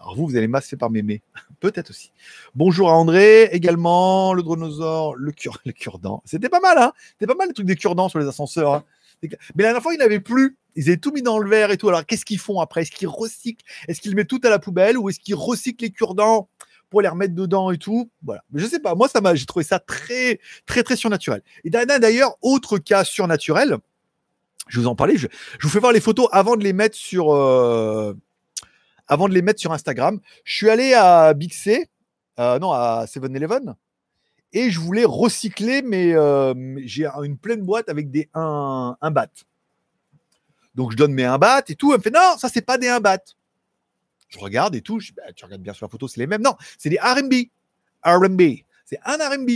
alors vous, vous allez masser par mémé. Peut-être aussi. Bonjour à André, également, le dronosaure, le, cure, le cure-dent. C'était pas mal, hein C'était pas mal les trucs des cure-dents sur les ascenseurs. Hein. Mais la dernière fois, il n'avait plus. Ils avaient tout mis dans le verre et tout. Alors, qu'est-ce qu'ils font après? Est-ce qu'ils recyclent? Est-ce qu'ils mettent tout à la poubelle ou est-ce qu'ils recyclent les cure-dents? Les remettre dedans et tout Voilà. Je sais pas. Moi, ça m'a, j'ai trouvé ça très, très, très surnaturel. Et d'ailleurs, autre cas surnaturel, je vous en parlais. Je, vous fais voir les photos avant de les mettre sur, euh, avant de les mettre sur Instagram. Je suis allé à Big C, euh, non, à 7-Eleven, et je voulais recycler, mais euh, j'ai une pleine boîte avec des 1, un bat. Donc je donne mes 1 bat et tout. Elle me fait non, ça c'est pas des 1 bat. Je regarde et tout. Je, bah, tu regardes bien sur la photo, c'est les mêmes. Non, c'est des RB. RB. C'est un RB.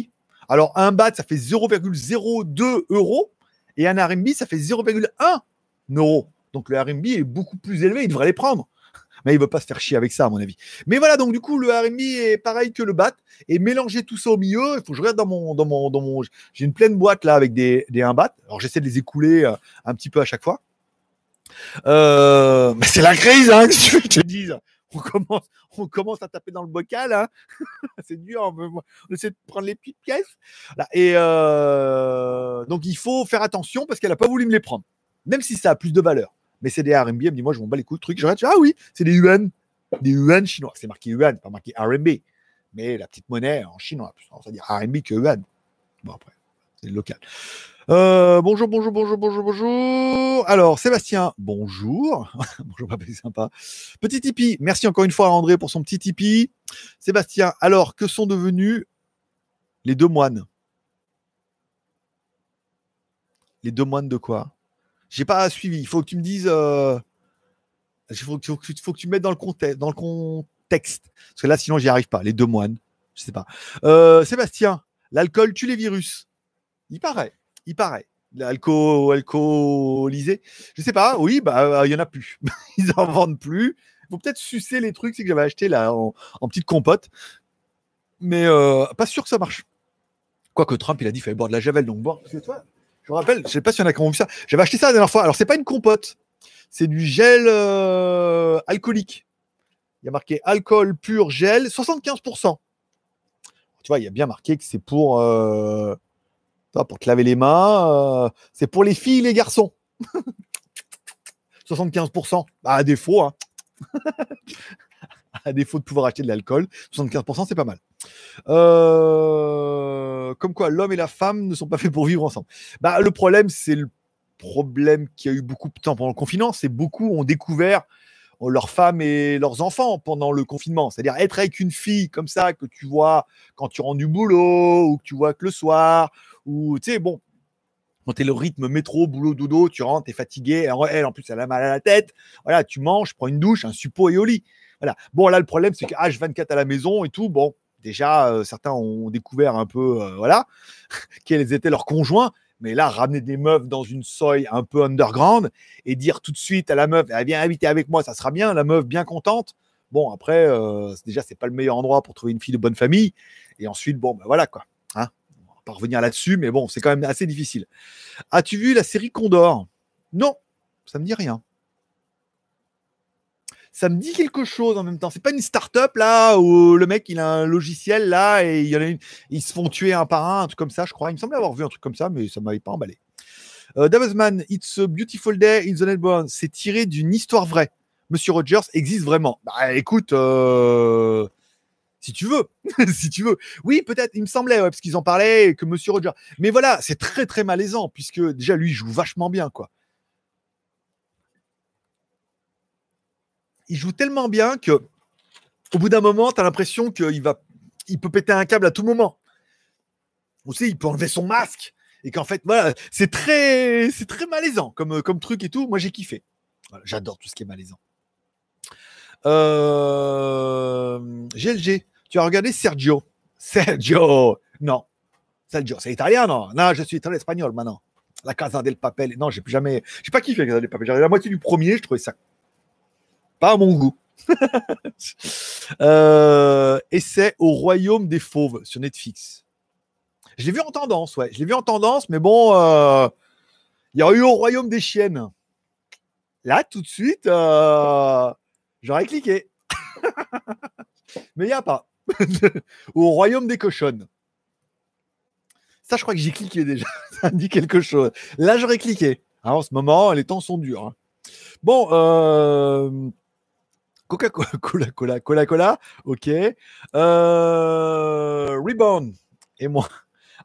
Alors un bat, ça fait 0,02 euros. Et un RB, ça fait 0,1 euros. Donc le RB est beaucoup plus élevé, il devrait les prendre mais il veut pas se faire chier avec ça, à mon avis. Mais voilà, donc du coup, le RMB est pareil que le BAT, et mélanger tout ça au milieu, il faut que je regarde dans mon. Dans j'ai une pleine boîte là avec des, des 1 BAT, alors j'essaie de les écouler euh, un petit peu à chaque fois. Euh, mais c'est la crise, hein, que tu te dis. On commence, on commence à taper dans le bocal, hein. c'est dur. On, essaie de prendre les petites pièces. Et euh, donc il faut faire attention parce qu'elle n'a pas voulu me les prendre, même si ça a plus de valeur mais c'est des RMB. Elle me dit, moi, je m'en bats les couilles, truc. Je regarde, ah oui, c'est des yuan, des yuan chinois. C'est marqué yuan, pas marqué RMB. Mais la petite monnaie en chinois, on va dire RMB que yuan. Bon, après, c'est local. Euh, bonjour, bonjour, bonjour, bonjour, bonjour. Alors, Sébastien, bonjour. bonjour, papa, c'est sympa. Petit Tipeee. Merci encore une fois à André pour son petit Tipeee. Sébastien, alors, que sont devenus les deux moines? Les deux moines de quoi? J'ai pas suivi. Il faut que tu me dises. Euh, il faut, que tu me mettes dans le, contexte, dans le contexte. Parce que là, sinon, j'y arrive pas. Les deux moines. Je sais pas. Euh, Sébastien, l'alcool tue les virus. Il paraît. Il paraît. L'alcool alcoolisé. Je sais pas. Oui, bah, il y en a plus. Ils en vendent plus. Faut peut-être sucer les trucs que j'avais acheté là en, petite compote. Mais euh, pas sûr que ça marche. Quoique Trump, il a dit qu'il fallait boire de la javel. Donc, boire. Je me rappelle, je sais pas si en a vu ça. J'avais acheté ça la dernière fois. Alors, c'est pas une compote, c'est du gel euh, alcoolique. Il y a marqué alcool pur gel, 75%. Tu vois, il y a bien marqué que c'est pour, euh, pour te laver les mains. Euh, c'est pour les filles et les garçons. 75%. Bah, à défaut, hein. à défaut de pouvoir acheter de l'alcool, 75%, c'est pas mal. Euh, comme quoi, l'homme et la femme ne sont pas faits pour vivre ensemble. Bah, le problème, c'est le problème qu'il y a eu beaucoup de temps pendant le confinement, c'est beaucoup ont découvert leurs femmes et leurs enfants pendant le confinement. C'est-à-dire être avec une fille comme ça que tu vois quand tu rentres du boulot ou que tu vois que le soir ou tu sais, bon, quand tu es le rythme métro, boulot, dodo, tu rentres, tu es fatigué, elle en plus elle a mal à la tête, voilà, tu manges, prends une douche, un suppôt et au lit. Voilà. Bon, là, le problème, c'est que H24 à la maison et tout, bon, déjà, euh, certains ont découvert un peu, euh, voilà, quels étaient leurs conjoints. Mais là, ramener des meufs dans une soy un peu underground et dire tout de suite à la meuf, elle vient habiter avec moi, ça sera bien, la meuf bien contente. Bon, après, euh, déjà, c'est pas le meilleur endroit pour trouver une fille de bonne famille. Et ensuite, bon, ben voilà quoi. Hein revenir là-dessus, mais bon, c'est quand même assez difficile. As-tu vu la série Condor? Non, ça me dit rien ça me dit quelque chose en même temps. C'est pas une start-up là où le mec il a un logiciel là et il y en a une, ils se font tuer un par un, un truc comme ça, je crois. Il me semblait avoir vu un truc comme ça, mais ça m'avait pas emballé. Euh, It's a Beautiful Day in the Netherlands. C'est tiré d'une histoire vraie. Monsieur Rogers existe vraiment. Bah écoute, euh, si tu veux, si tu veux. Oui, peut-être, il me semblait, parce qu'ils en parlaient, que Monsieur Rogers. Mais voilà, c'est très très malaisant, puisque déjà lui il joue vachement bien, quoi. il joue tellement bien que au bout d'un moment, tu as l'impression qu'il va, il peut péter un câble à tout moment. Aussi, il peut enlever son masque et qu'en fait, voilà, c'est très, c'est très malaisant comme, comme truc et tout. Moi, j'ai kiffé. J'adore tout ce qui est malaisant. Euh... GLG, tu as regardé Sergio? Sergio, non. Sergio, c'est italien, non? Non, je suis italien espagnol maintenant. La Casa del Papel. Non, j'ai plus jamais. J'ai pas kiffé la Casa del Papel. J'ai la moitié du premier, je trouvais ça pas à mon goût. euh, essai au royaume des fauves sur Netflix. Je l'ai vu en tendance, ouais. Je l'ai vu en tendance, mais bon, euh, Il y aurait eu au royaume des chiennes. Là, tout de suite, euh, j'aurais cliqué. Mais il n'y a pas. au royaume des cochonnes. Ça, je crois que j'ai cliqué déjà. Ça dit quelque chose. Là, j'aurais cliqué. Ah, en ce moment, les temps sont durs. Hein. Bon, euh, Coca-Cola, Cola, Cola, Cola, Cola, ok. Euh, Rebound et moi.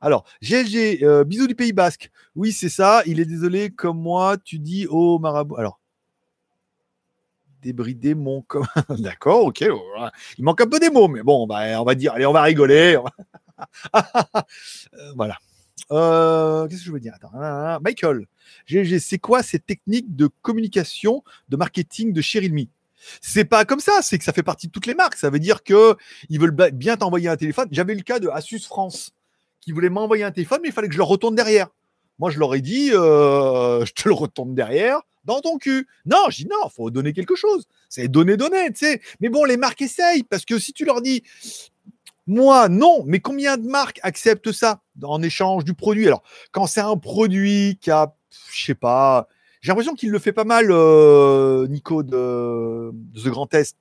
Alors, GLG, euh, bisous du Pays Basque. Oui, c'est ça. Il est désolé, comme moi, tu dis au marabout. Alors, débrider mon. D'accord, ok. Il manque un peu des mots, mais bon, bah, on va dire, allez, on va rigoler. Euh, voilà. Euh, qu'est-ce que je veux dire? Michael, c'est quoi ces techniques de communication, de marketing de chez Realme c'est pas comme ça, c'est que ça fait partie de toutes les marques. Ça veut dire que ils veulent bien t'envoyer un téléphone. J'avais le cas de Asus France qui voulait m'envoyer un téléphone, mais il fallait que je le retourne derrière. Moi, je leur ai dit, euh, je te le retourne derrière dans ton cul. Non, je dis non, faut donner quelque chose. C'est donner, donner, tu sais. Mais bon, les marques essayent parce que si tu leur dis, moi, non, mais combien de marques acceptent ça en échange du produit? Alors, quand c'est un produit qui a, je sais pas, j'ai l'impression qu'il le fait pas mal, euh, Nico de, The Grand Est.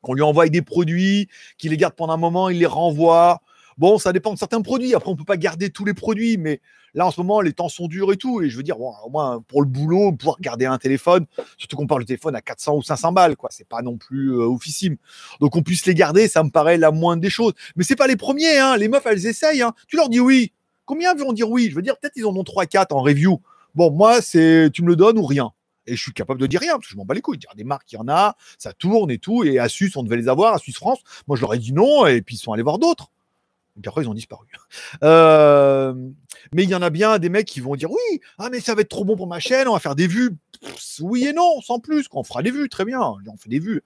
Qu'on lui envoie des produits, qu'il les garde pendant un moment, il les renvoie. Bon, ça dépend de certains produits. Après, on peut pas garder tous les produits, mais là, en ce moment, les temps sont durs et tout. Et je veux dire, bon, au moins, pour le boulot, pouvoir garder un téléphone, surtout qu'on parle de téléphone à 400 ou 500 balles, quoi. C'est pas non plus euh. Donc, on puisse les garder, ça me paraît la moindre des choses. Mais c'est pas les premiers, hein. Les meufs, elles essayent, hein. Tu leur dis oui. Combien vont dire oui? Je veux dire, peut-être ils en ont 3-4 en review. Bon, moi, c'est tu me le donnes ou rien. Et je suis capable de dire rien, parce que je m'en bats les couilles. Dire des marques, il y en a, ça tourne et tout. Et Asus, on devait les avoir, Asus France. Moi, je leur ai dit non, et puis ils sont allés voir d'autres. Et puis après, ils ont disparu. Euh, mais il y en a bien des mecs qui vont dire oui, ah, mais ça va être trop bon pour ma chaîne, on va faire des vues. oui et non, sans plus. qu'on fera des vues, très bien. On fait des vues.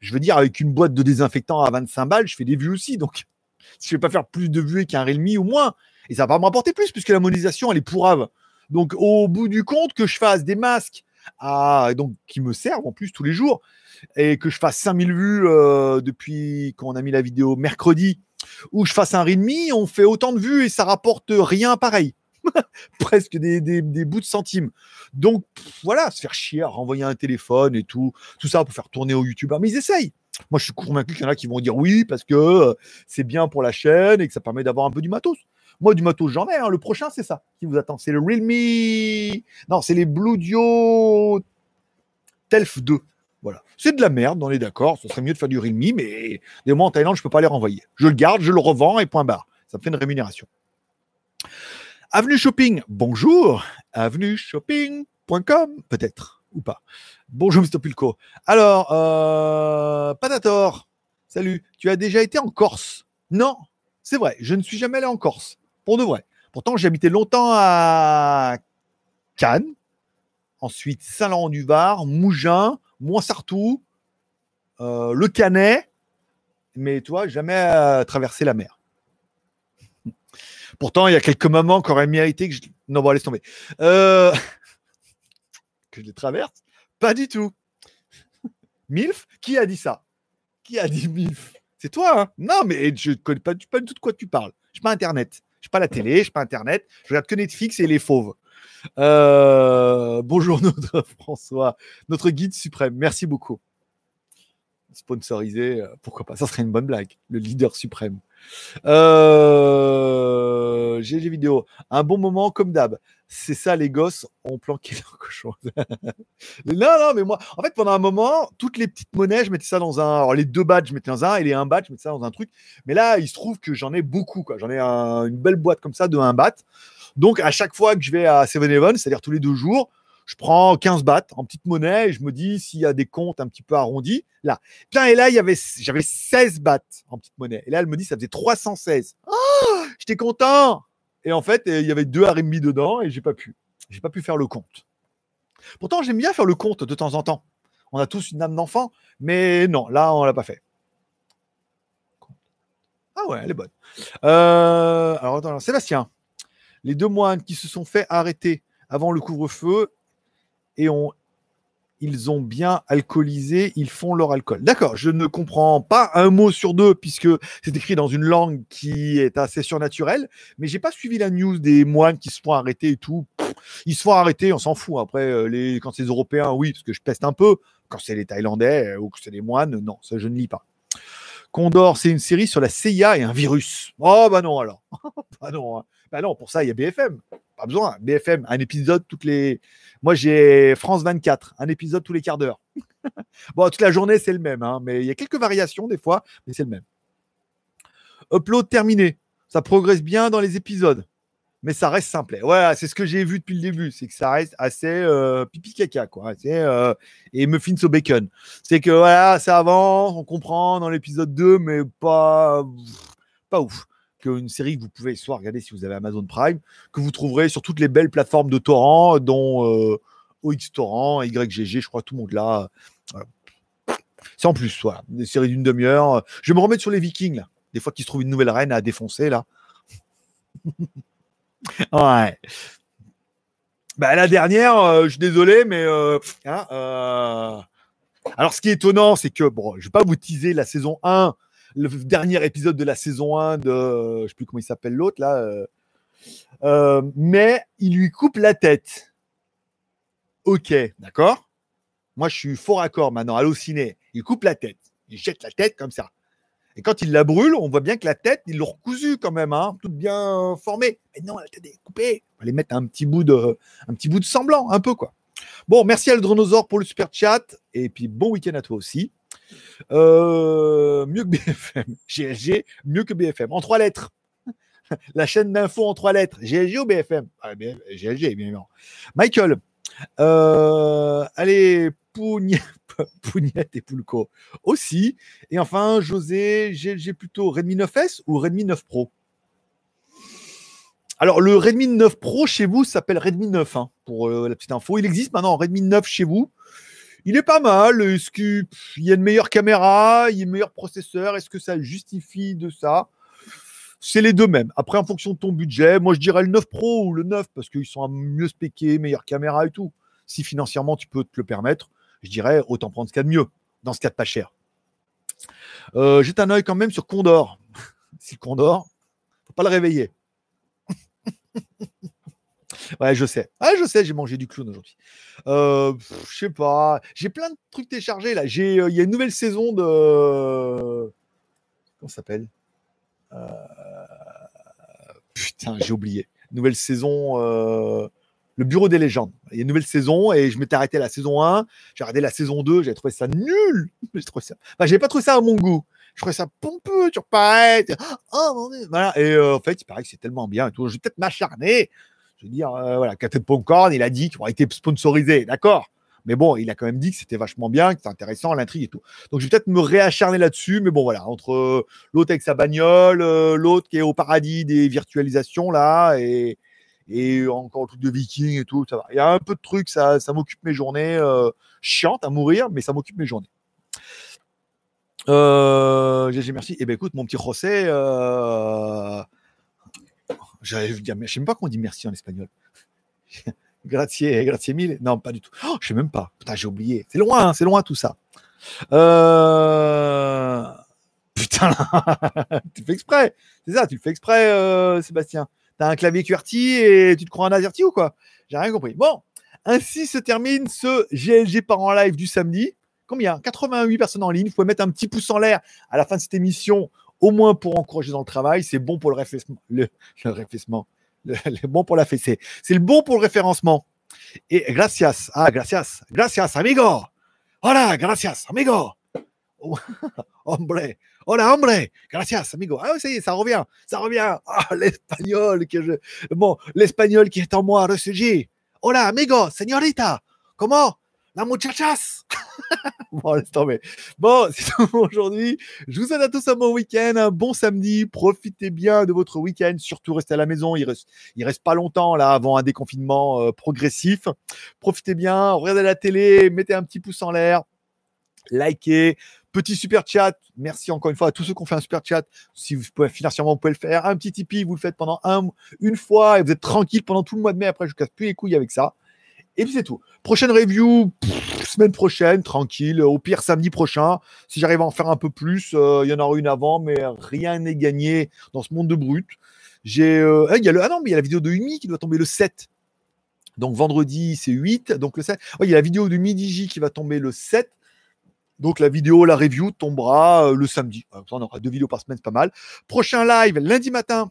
Je veux dire, avec une boîte de désinfectant à 25 balles, je fais des vues aussi. Donc, je vais pas faire plus de vues qu'un Realme ou moins, et ça va pas m'apporter plus, puisque la monétisation, elle est pourrave. Donc, au bout du compte, que je fasse des masques à, donc, qui me servent en plus tous les jours, et que je fasse 5000 vues euh, depuis qu'on a mis la vidéo mercredi, ou je fasse un Redmi, on fait autant de vues et ça rapporte rien pareil. Presque des, bouts de centimes. Donc voilà, se faire chier renvoyer un téléphone et tout, tout ça pour faire tourner au YouTube. Mais ils essayent. Moi, je suis convaincu qu'il y en a qui vont dire oui parce que euh, c'est bien pour la chaîne et que ça permet d'avoir un peu du matos. Moi, du matos, j'en ai. Hein. Le prochain, c'est ça qui vous attend. C'est le Realme. Non, c'est les Bluedio Telf 2. Voilà. C'est de la merde, on est d'accord. Ce serait mieux de faire du Realme, mais des mois en Thaïlande, je ne peux pas les renvoyer. Je le garde, je le revends et point barre. Ça me fait une rémunération. Avenue Shopping, bonjour. Shopping.com, peut-être, ou pas. Bonjour, Mr. Pulco. Alors, euh, Patator, salut. Tu as déjà été en Corse? Non, c'est vrai, je ne suis jamais allé en Corse, pour de vrai. Pourtant, j'ai habité longtemps à Cannes, ensuite Saint-Laurent-du-Var, Mougins, Moinsartou, euh, le Canet, mais toi, jamais euh, traversé la mer. Pourtant, il y a quelques moments qui auraient mérité que je. Non, bon, laisse tomber. Euh, que je les traverse? Pas du tout. Milf Qui a dit ça? Qui a dit Milf? C'est toi, hein? Non, mais je ne connais pas, du tout de quoi tu parles. Je n'ai pas Internet. Je n'ai pas la télé, je n'ai pas Internet. Je regarde que Netflix et les fauves. Euh, bonjour notre François, notre guide suprême. Merci beaucoup. Sponsorisé, euh, pourquoi pas Ça serait une bonne blague. Le leader suprême. Euh, des vidéos. Un bon moment comme d'hab. C'est ça, les gosses ont planqué leur cochon. non, non, mais moi, en fait, pendant un moment, toutes les petites monnaies, je mettais ça dans un. Alors, les deux badges, je mettais dans un, et les un badge, je mettais ça dans un truc. Mais là, il se trouve que j'en ai beaucoup. J'en ai une belle boîte comme ça de un bat. Donc, à chaque fois que je vais à Seven Eleven, c'est-à-dire tous les deux jours, je prends 15 bahts en petite monnaie et je me dis s'il y a des comptes un petit peu arrondis, là. Et là, j'avais 16 bahts en petite monnaie. Et là, elle me dit ça faisait 316. Oh, j'étais content. Et en fait, il y avait deux RMB dedans et j'ai pas pu. J'ai pas pu faire le compte. Pourtant, j'aime bien faire le compte de temps en temps. On a tous une âme d'enfant, mais non, là, on l'a pas fait. Ah ouais, elle est bonne. Euh, alors, attends, Sébastien les deux moines qui se sont fait arrêter avant le couvre-feu et ils ont bien alcoolisé, ils font leur alcool. D'accord, je ne comprends pas un mot sur deux puisque c'est écrit dans une langue qui est assez surnaturelle, mais j'ai pas suivi la news des moines qui se font arrêter et tout. ils se font arrêter, on s'en fout. Après, euh, les, quand c'est les Européens, oui, parce que je peste un peu. Quand c'est les Thaïlandais euh, ou que c'est les moines, non, ça je ne lis pas. Condor, c'est une série sur la CIA et un virus. Oh bah non alors. bah non, hein. Bah non, pour ça il y a BFM. Pas besoin. BFM, un épisode toutes les. Moi j'ai France 24, un épisode tous les quarts d'heure. bon, toute la journée c'est le même, hein, mais il y a quelques variations des fois, mais c'est le même. Upload terminé. Ça progresse bien dans les épisodes mais ça reste simple. Ouais, c'est ce que j'ai vu depuis le début, c'est que ça reste assez euh, pipi caca, quoi. Euh, et muffins au bacon. C'est que voilà, ça avance, on comprend dans l'épisode 2, mais pas, pas ouf. Une série que vous pouvez soit regarder si vous avez Amazon Prime, que vous trouverez sur toutes les belles plateformes de torrent, dont euh, OX Torrent, YGG, je crois tout le monde là. C'est en plus, voilà, des séries d'une demi-heure. Je vais me remettre sur les Vikings, là. Des fois qu'ils se trouvent une nouvelle reine à défoncer, là. Ouais. Bah, la dernière, euh, je suis désolé, mais euh, hein, euh, alors ce qui est étonnant, c'est que bon, je vais pas vous teaser la saison 1, le dernier épisode de la saison 1 de, je sais plus comment il s'appelle l'autre là, mais il lui coupe la tête. Ok, d'accord? Moi, je suis fort accord maintenant. Halluciné. Il coupe la tête. Il jette la tête comme ça. Et quand il la brûle, on voit bien que la tête, ils l'ont recousu quand même, hein, toute bien formée. Mais non, la tête est coupée. On va aller mettre un petit bout de, un petit bout de semblant, un peu quoi. Bon, merci à Dronosaure pour le super chat. Et puis bon week-end à toi aussi. Euh, mieux que BFM. GLG, mieux que BFM. En trois lettres. La chaîne d'info en trois lettres. GLG ou BFM ah, GLG, bien évidemment. Michael. Euh, allez, Pougnette et Poulco aussi. Et enfin, José, j'ai plutôt Redmi 9S ou Redmi 9 Pro? Alors, le Redmi 9 Pro chez vous s'appelle Redmi 9, hein, pour euh, la petite info. Il existe maintenant en Redmi 9 chez vous. Il est pas mal. Est-ce qu'il y a une meilleure caméra Il y a un meilleur processeur? Est-ce que ça justifie de ça? C'est les deux mêmes. Après, en fonction de ton budget, moi je dirais le 9 Pro ou le 9 parce qu'ils sont mieux spéqués, meilleure caméra et tout. Si financièrement tu peux te le permettre, je dirais autant prendre ce qu'il y a de mieux, dans ce cas de pas cher. Euh, Jette un œil quand même sur Condor. si Condor, faut pas le réveiller. ouais, je sais. Ah, je sais, j'ai mangé du clown aujourd'hui. Euh, je sais pas. J'ai plein de trucs téléchargés là. Euh, il y a une nouvelle saison de. Comment ça s'appelle? Euh, Putain, j'ai oublié. Nouvelle saison. Le Bureau des légendes. Il y a une nouvelle saison et je m'étais arrêté à la saison 1. J'ai regardé la saison 2. J'ai trouvé ça nul. J'ai trouvé ça. Enfin, j'ai pas trouvé ça à mon goût. Je trouvais ça pompeux, tu pareil. Oh. Voilà. Et en fait, il paraît que c'est tellement bien et tout. Je vais peut-être m'acharner. Je veux dire, euh, voilà, Captain Popcorn, il a dit qu'il aurait été sponsorisé. D'accord. Mais bon, il a quand même dit que c'était vachement bien, que c'était intéressant, l'intrigue et tout. Donc je vais peut-être me réacharner là-dessus. Mais bon, voilà, entre euh, l'autre avec sa bagnole, l'autre qui est au paradis des virtualisations là, et, et encore le truc de viking et tout, ça va. Il y a un peu de trucs, ça, ça m'occupe mes journées euh, chiantes à mourir, mais ça m'occupe mes journées. Euh, GG, merci. Eh bien, écoute, mon petit José, j'allais dire, je sais même pas comment on dit merci en espagnol. grazie, grazie mille. Non, pas du tout. Oh, je sais même pas. Putain, j'ai oublié. C'est loin, hein, c'est loin tout ça. Euh... Putain, tu fais exprès. C'est ça, tu le fais exprès, euh, Sébastien un clavier QWERTY et tu te crois un AZERTY ou quoi? J'ai rien compris. Bon, ainsi se termine ce GLG par en live du samedi. Combien? 88 personnes en ligne. Vous pouvez mettre un petit pouce en l'air à la fin de cette émission, au moins pour encourager dans le travail. C'est bon pour le référencement. Le, le bon pour la fessée. C'est le bon pour le référencement. Et gracias. Ah, gracias. Gracias, amigo. Hola, gracias, amigo. Hombre. Hola, hombre, gracias, amigo. Ah, est, ça revient, ça revient. Ah, l'espagnol que je. Bon, l'espagnol qui est en moi ressurgit. Hola, amigo, señorita. Comment? La muchachas Bon, laisse tomber. Bon, c'est tout pour aujourd'hui. Je vous souhaite à tous un bon week-end, un bon samedi. Profitez bien de votre week-end. Surtout, restez à la maison. Il reste, il reste pas longtemps là avant un déconfinement euh, progressif. Profitez bien. Regardez la télé. Mettez un petit pouce en l'air. Likez Petit super chat. Merci encore une fois à tous ceux qui ont fait un super chat. Si vous pouvez financièrement, vous pouvez le faire. Un petit Tipeee, vous le faites pendant un, une fois et vous êtes tranquille pendant tout le mois de mai. Après, je casse plus les couilles avec ça. Et puis c'est tout. Prochaine review, semaine prochaine, tranquille. Au pire, samedi prochain. Si j'arrive à en faire un peu plus, euh, il y en aura une avant, mais rien n'est gagné dans ce monde de brut. J'ai, euh, il y a ah il y a la vidéo de Umi qui doit tomber le 7. Donc vendredi, c'est 8. Donc le 7. il y a la vidéo de Midi J qui va tomber le 7. Donc la vidéo, la review tombera euh, le samedi. On aura deux vidéos par semaine, c'est pas mal. Prochain live lundi matin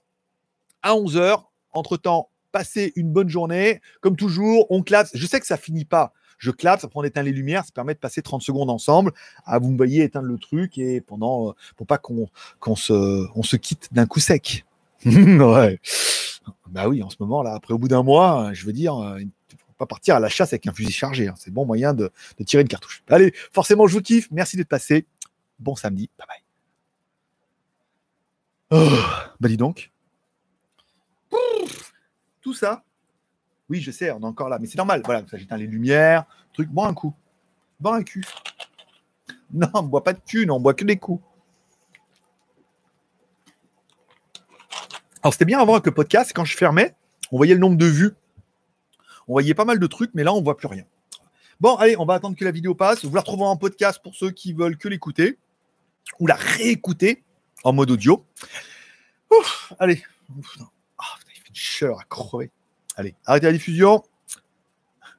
à 11h. Entre-temps, passez une bonne journée. Comme toujours, on classe. Je sais que ça finit pas. Je clappe, ça prend d'éteindre les lumières, ça permet de passer 30 secondes ensemble. Ah, vous me voyez éteindre le truc et pendant, euh, pas qu'on se, on se quitte d'un coup sec. ouais. Bah oui, en ce moment, là, après, au bout d'un mois, je veux dire, euh, il faut pas partir à la chasse avec un fusil chargé. Hein. C'est bon moyen de, tirer une cartouche. Allez, forcément, je vous kiffe. Merci d'être passé. Bon samedi. Bye bye. Oh, bah dis donc. Tout ça. Oui, je sais, on est encore là, mais c'est normal. Voilà, ça j'éteins les lumières, truc. Bois un coup. Bois un cul. Non, on ne boit pas de cul, non, on boit que des coups. Alors, c'était bien avant avec le podcast, quand je fermais, on voyait le nombre de vues. On voyait pas mal de trucs, mais là, on ne voit plus rien. Bon, allez, on va attendre que la vidéo passe. Vous la retrouvez en podcast pour ceux qui veulent que l'écouter ou la réécouter en mode audio. Ouf, allez. Il à crever. Allez, arrêtez la diffusion.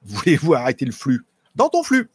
Voulez-vous arrêter le flux? Dans ton flux.